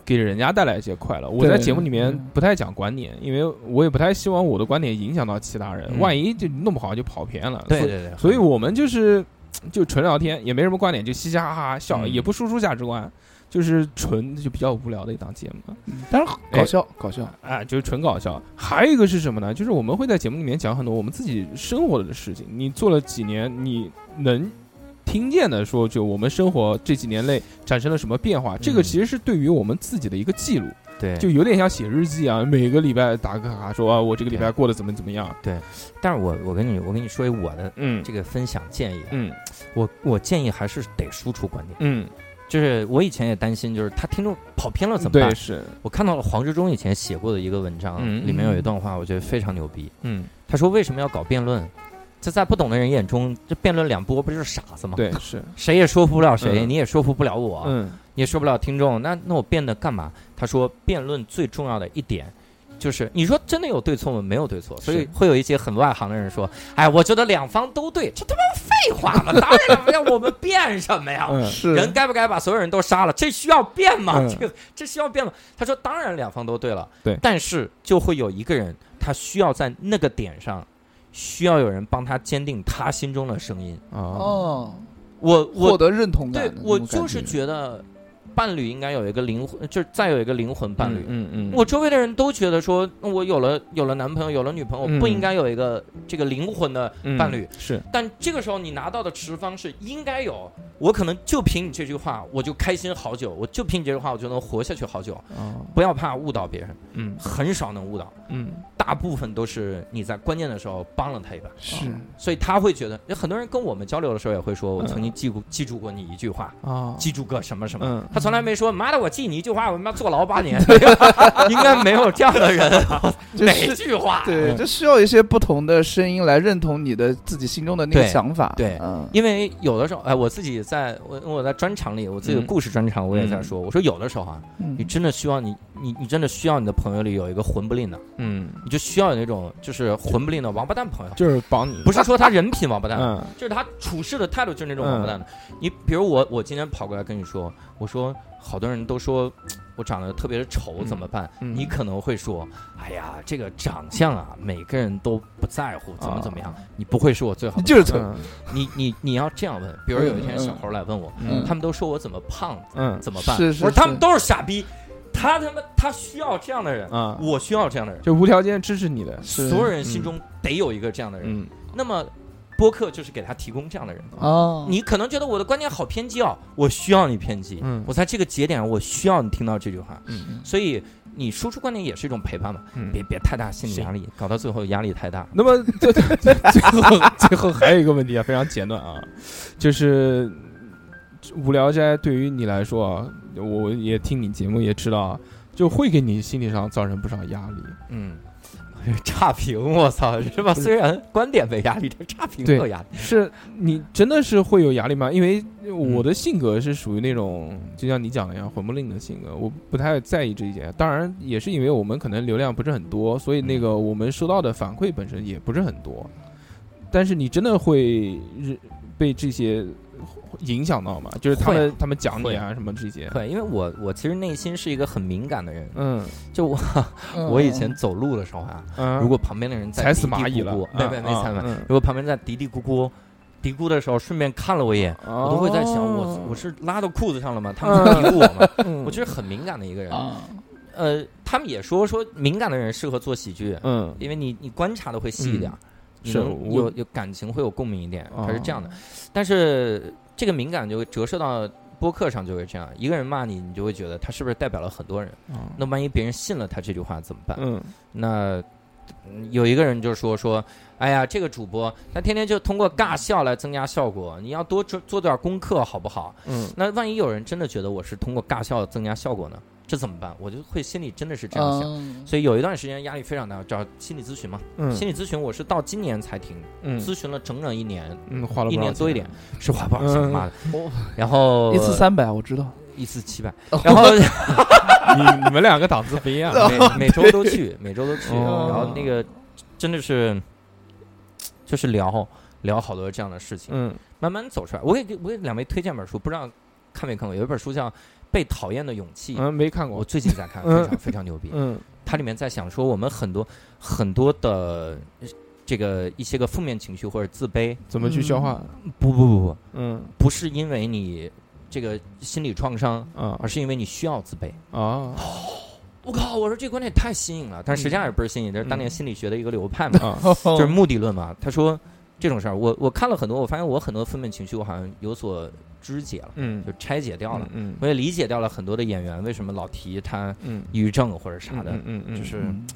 给人家带来一些快乐。我在节目里面嗯不太讲观点，因为我也不太希望我的观点影响到其他人，嗯万一就弄不好就跑偏了。对对对，所以我们就是就纯聊天，也没什么观点，就嘻嘻哈哈笑，嗯也不输出价值观，就是纯就比较无聊的一档节目。但是搞笑搞笑，啊，就是纯搞笑。还有一个是什么呢？就是我们会在节目里面讲很多我们自己生活的事情。你做了几年，你能听见的说，就我们生活这几年内产生了什么变化？这个嗯其实是对于我们自己的一个记录，对，就有点像写日记啊。每个礼拜打个卡，说啊，我这个礼拜过得怎么怎么样。对但是我我跟你我跟你说一我的嗯这个分享建议啊，嗯我我建议还是得输出观点。嗯，就是我以前也担心，就是他听众跑偏了怎么办对，？是，我看到了黄志忠以前写过的一个文章，嗯里面有一段话，我觉得非常牛逼。嗯，他说为什么要搞辩论？这在不懂的人眼中，这辩论两波不就是傻子吗？，对，是，谁也说服不了谁，嗯你也说服不了我，嗯你也说不了听众。那那我辩的干嘛？他说辩论最重要的一点。就是你说真的有对错吗？没有对错，所以会有一些很外行的人说：“哎，我觉得两方都对，这他妈废话嘛！当然了，要我们辩什么呀？人该不该把所有人都杀了？这需要辩吗？嗯这个这需要辩吗？他说，当然两方都对了，对但是就会有一个人，他需要在那个点上，需要有人帮他坚定他心中的声音。哦，哦，我我获得认同感对我就是觉觉得，伴侣应该有一个灵魂，就是再有一个灵魂伴侣。嗯嗯，我周围的人都觉得说，我有了有了男朋友，有了女朋友，嗯。不应该有一个这个灵魂的伴侣。是，但这个时候你拿到的持方是应该有，我可能就凭你这句话，我就开心好久，我就凭你这句话，我就能活下去好久。哦，不要怕误导别人，嗯。很少能误导，嗯。大部分都是你在关键的时候帮了他一把，是。所以他会觉得，有很多人跟我们交流的时候也会说，我嗯曾经记过记住过你一句话，啊，记住个什么什么。嗯。他从从来没说妈的我记你一句话，我他妈坐牢八年，应该没有这样的人，哪 就是句话？对，嗯。就需要一些不同的声音来认同你的自己心中的那个想法。对。嗯，因为有的时候，哎，我自己在我我在专场里，我自己的嗯。故事专场，我也在说，我说有的时候啊，嗯。你真的希望你你你真的需要你的朋友里有一个混不吝的，嗯，你就需要有那种就是混不吝的王八蛋朋友，就是帮你，不是说他人品王八蛋，嗯就是他处事的态度就是那种王八蛋的。你比如我，我今天跑过来跟你说，我说好多人都说我长得特别的丑，嗯怎么办？嗯你可能会说，哎呀，这个长相啊，每个人都不在乎，怎么怎么样？你不会是我最好 就是丑。嗯你你你要这样问，比如有一天嗯小猴来问我，嗯他们都说我怎么胖，嗯怎么办？是是我说他们都是傻逼，他他妈他需要这样的人，啊，我需要这样的人，就无条件支持你的，所有人心中得有一个这样的人。嗯。那么。播客就是给他提供这样的人，哦，你可能觉得我的观点好偏激哦，我需要你偏激，嗯。我在这个节点我需要你听到这句话，嗯。所以你输出观点也是一种陪伴嘛，嗯，别别太大心理压力，搞到最后压力太大。那么最最后最后还有一个问题啊，非常简短啊，就是无聊斋对于你来说啊，我也听你节目也知道啊，就会给你心理上造成不少压力。嗯，差评，我操，是吧？虽然观点没压力，但差评对有压力。是你真的是会有压力吗？因为我的性格是属于那种，就像你讲的一样，混不吝的性格，我不太在意这一点。当然，也是因为我们可能流量不是很多，所以那个我们收到的反馈本身也不是很多。但是你真的会日被这些影响到吗？就是他们他们讲你啊什么这些，对，因为我我其实内心是一个很敏感的人，嗯。就我嗯。我以前走路的时候啊，嗯，如果旁边的人在踩死嘀嘀蚂蚁了。咕咕，没没没啊踩死蚂蚁，嗯。如果旁边在嘀嘀咕咕。嘀咕的时候，顺便看了我一眼，我都会在想，我我是拉到裤子上了吗？他们在嘀咕我吗？嗯。我就是很敏感的一个人。啊，呃，他们也说说敏感的人适合做喜剧，嗯。因为你你观察的会细一点，你是有有感情会有共鸣一点，它是这样的哦。但是这个敏感就会折射到播客上，就会这样。一个人骂你，你就会觉得他是不是代表了很多人？那万一别人信了他这句话怎么办？嗯那嗯有一个人就说说，哎呀，这个主播他天天就通过尬笑来增加效果，你要多做做点功课好不好？嗯那万一有人真的觉得我是通过尬笑增加效果呢？这怎么办？我就会心里真的是这样想。嗯所以有一段时间压力非常大，找心理咨询嘛。嗯心理咨询我是到今年才停，嗯咨询了整整一年，嗯，花了一不少钱年多一点，是花不少钱，嗯妈的哦。然后一次三百，我知道。一次七百，然后 你你们两个档次不一样，每每周都去，每周都去，哦然后那个真的是就是聊聊好多这样的事情，嗯慢慢走出来。我给我给两位推荐本书，不知道看没看过？有一本书叫《被讨厌的勇气》，嗯，没看过，我最近在看，嗯。非常非常牛逼。嗯。它里面在想说，我们很多很多的这个一些个负面情绪或者自卑，怎么去消化？不不不不，嗯。不是因为你这个心理创伤，啊。而是因为你需要自卑。啊。我靠！我说这观点太新颖了，但实际上也不是新颖，这是当年心理学的一个流派嘛，啊。就是目的论嘛。他说这种事儿，我我看了很多，我发现我很多负面情绪，我好像有所肢解了，嗯就拆解掉了。嗯我也理解掉了很多的演员为什么老提他嗯抑郁症或者啥的，嗯嗯，就是嗯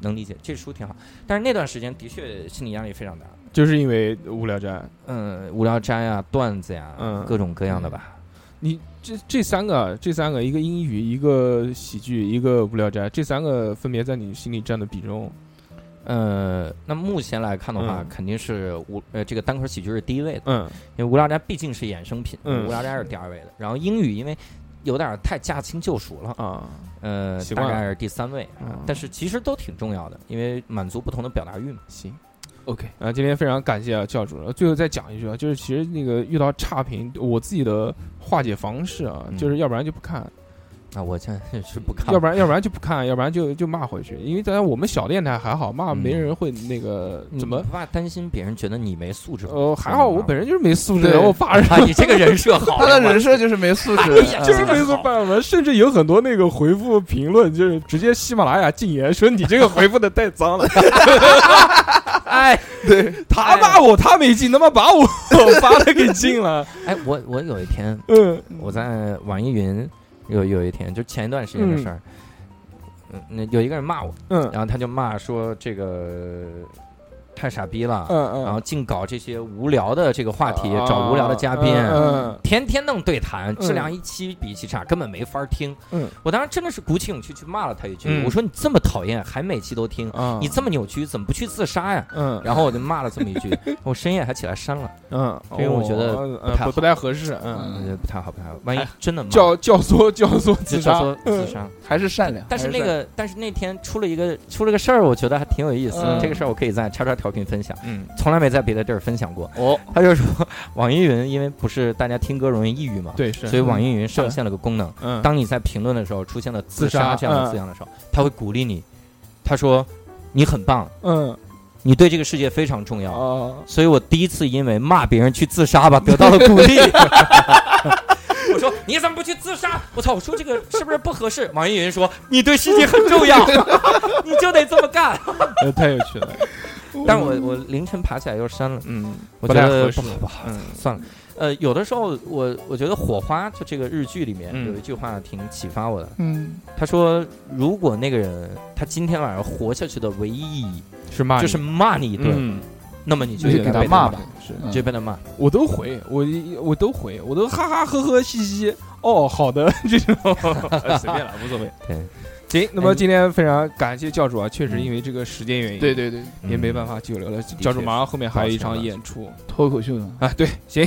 能理解。这书挺好，但是那段时间的确心理压力非常大。就是因为无聊斋，嗯，无聊斋啊，段子呀，嗯各种各样的吧。你这这三个，这三个，一个英语，一个喜剧，一个无聊斋，这三个分别在你心里占的比重，呃，那目前来看的话，嗯肯定是无呃这个单口喜剧是第一位的，嗯因为无聊斋毕竟是衍生品，嗯无聊斋是第二位的。然后英语因为有点太驾轻就熟了，啊，呃，习惯了大概是第三位。但是其实都挺重要的，因为满足不同的表达欲嘛。行。OK，啊，今天非常感谢啊教主了。最后再讲一句啊，就是其实那个遇到差评，我自己的化解方式啊，嗯就是要不然就不看，啊，我现在 是不看，要不然要不然就不看，要不然就就骂回去。因为在我们小电台还好，骂嗯没人会那个你怎么不怕担心别人觉得你没素质吗？呃还好，我本身就是没素质，对我怕人。啊，你这个人设好，他的人设就是没素质哎，就是嗯没素办法，甚至有很多那个回复评论，就是直接喜马拉雅禁言，说你这个回复的太脏了。哎对，他骂我，他没禁，他妈把我发的给禁了。哎，我我有一天嗯我在网易云有有一天，就前一段时间的事儿，嗯，那有一个人骂我，嗯。然后他就骂说这个，太傻逼了，嗯嗯，然后净搞这些无聊的这个话题，啊找无聊的嘉宾。嗯天天弄对谈，质量一期比一期差，根本没法听。嗯，我当时真的是鼓起勇气去骂了他一句，嗯我说你这么讨厌，还每期都听，嗯，你这么扭曲，怎么不去自杀呀？嗯。然后我就骂了这么一句，我深夜还起来删了，嗯，因为我觉得哦不太不不太合适，我嗯，不太好，不太好，万一真的骂教教唆教唆自杀，自杀。还是善良。但是那个，但是那天出了一个出了个事儿，我觉得还挺有意思这个事儿我可以在叉叉调频分享，嗯从来没在别的地儿分享过。哦，他就说，网易云因为不是大家听歌容易抑郁嘛，对是，所以网易云上线了个功能，嗯当你在评论的时候出现了自自杀杀这样的嗯字样的时候，他会鼓励你，他说你很棒，嗯你对这个世界非常重要。哦所以我第一次因为骂别人去自杀吧，得到了鼓励。我说你怎么不去自杀？我操！我说这个是不是不合适？网易云说你对世界很重要，你就得这么干。呃太有趣了，但是我我凌晨爬起来又删了，嗯我觉得不好不好，嗯算了。呃，有的时候我我觉得《火花》就这个日剧里面嗯有一句话挺启发我的，嗯，他说如果那个人他今天晚上活下去的唯一意义是骂就是骂你一顿，嗯那么你就给他骂吧，是就被他骂。我都回，我我都回，我都哈哈呵呵嘻嘻。哦，好的，这种呃 随便了，无所谓。对，行，那么今天非常感谢教主啊，确实因为这个时间原因，对，对对，也没办法久留了。教主马上后面还有一场演出。脱口秀呢，啊，对，行，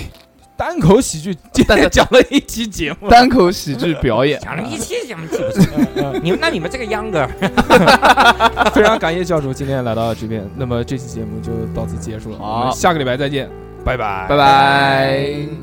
单口喜剧 今天讲了一期节目，单口喜剧表演，讲了一期节目记不清，你们那你们这个秧歌，非常感谢教主今天来到这边。那么这期节目就到此结束了，我们好。下个礼拜再见，拜拜，拜拜。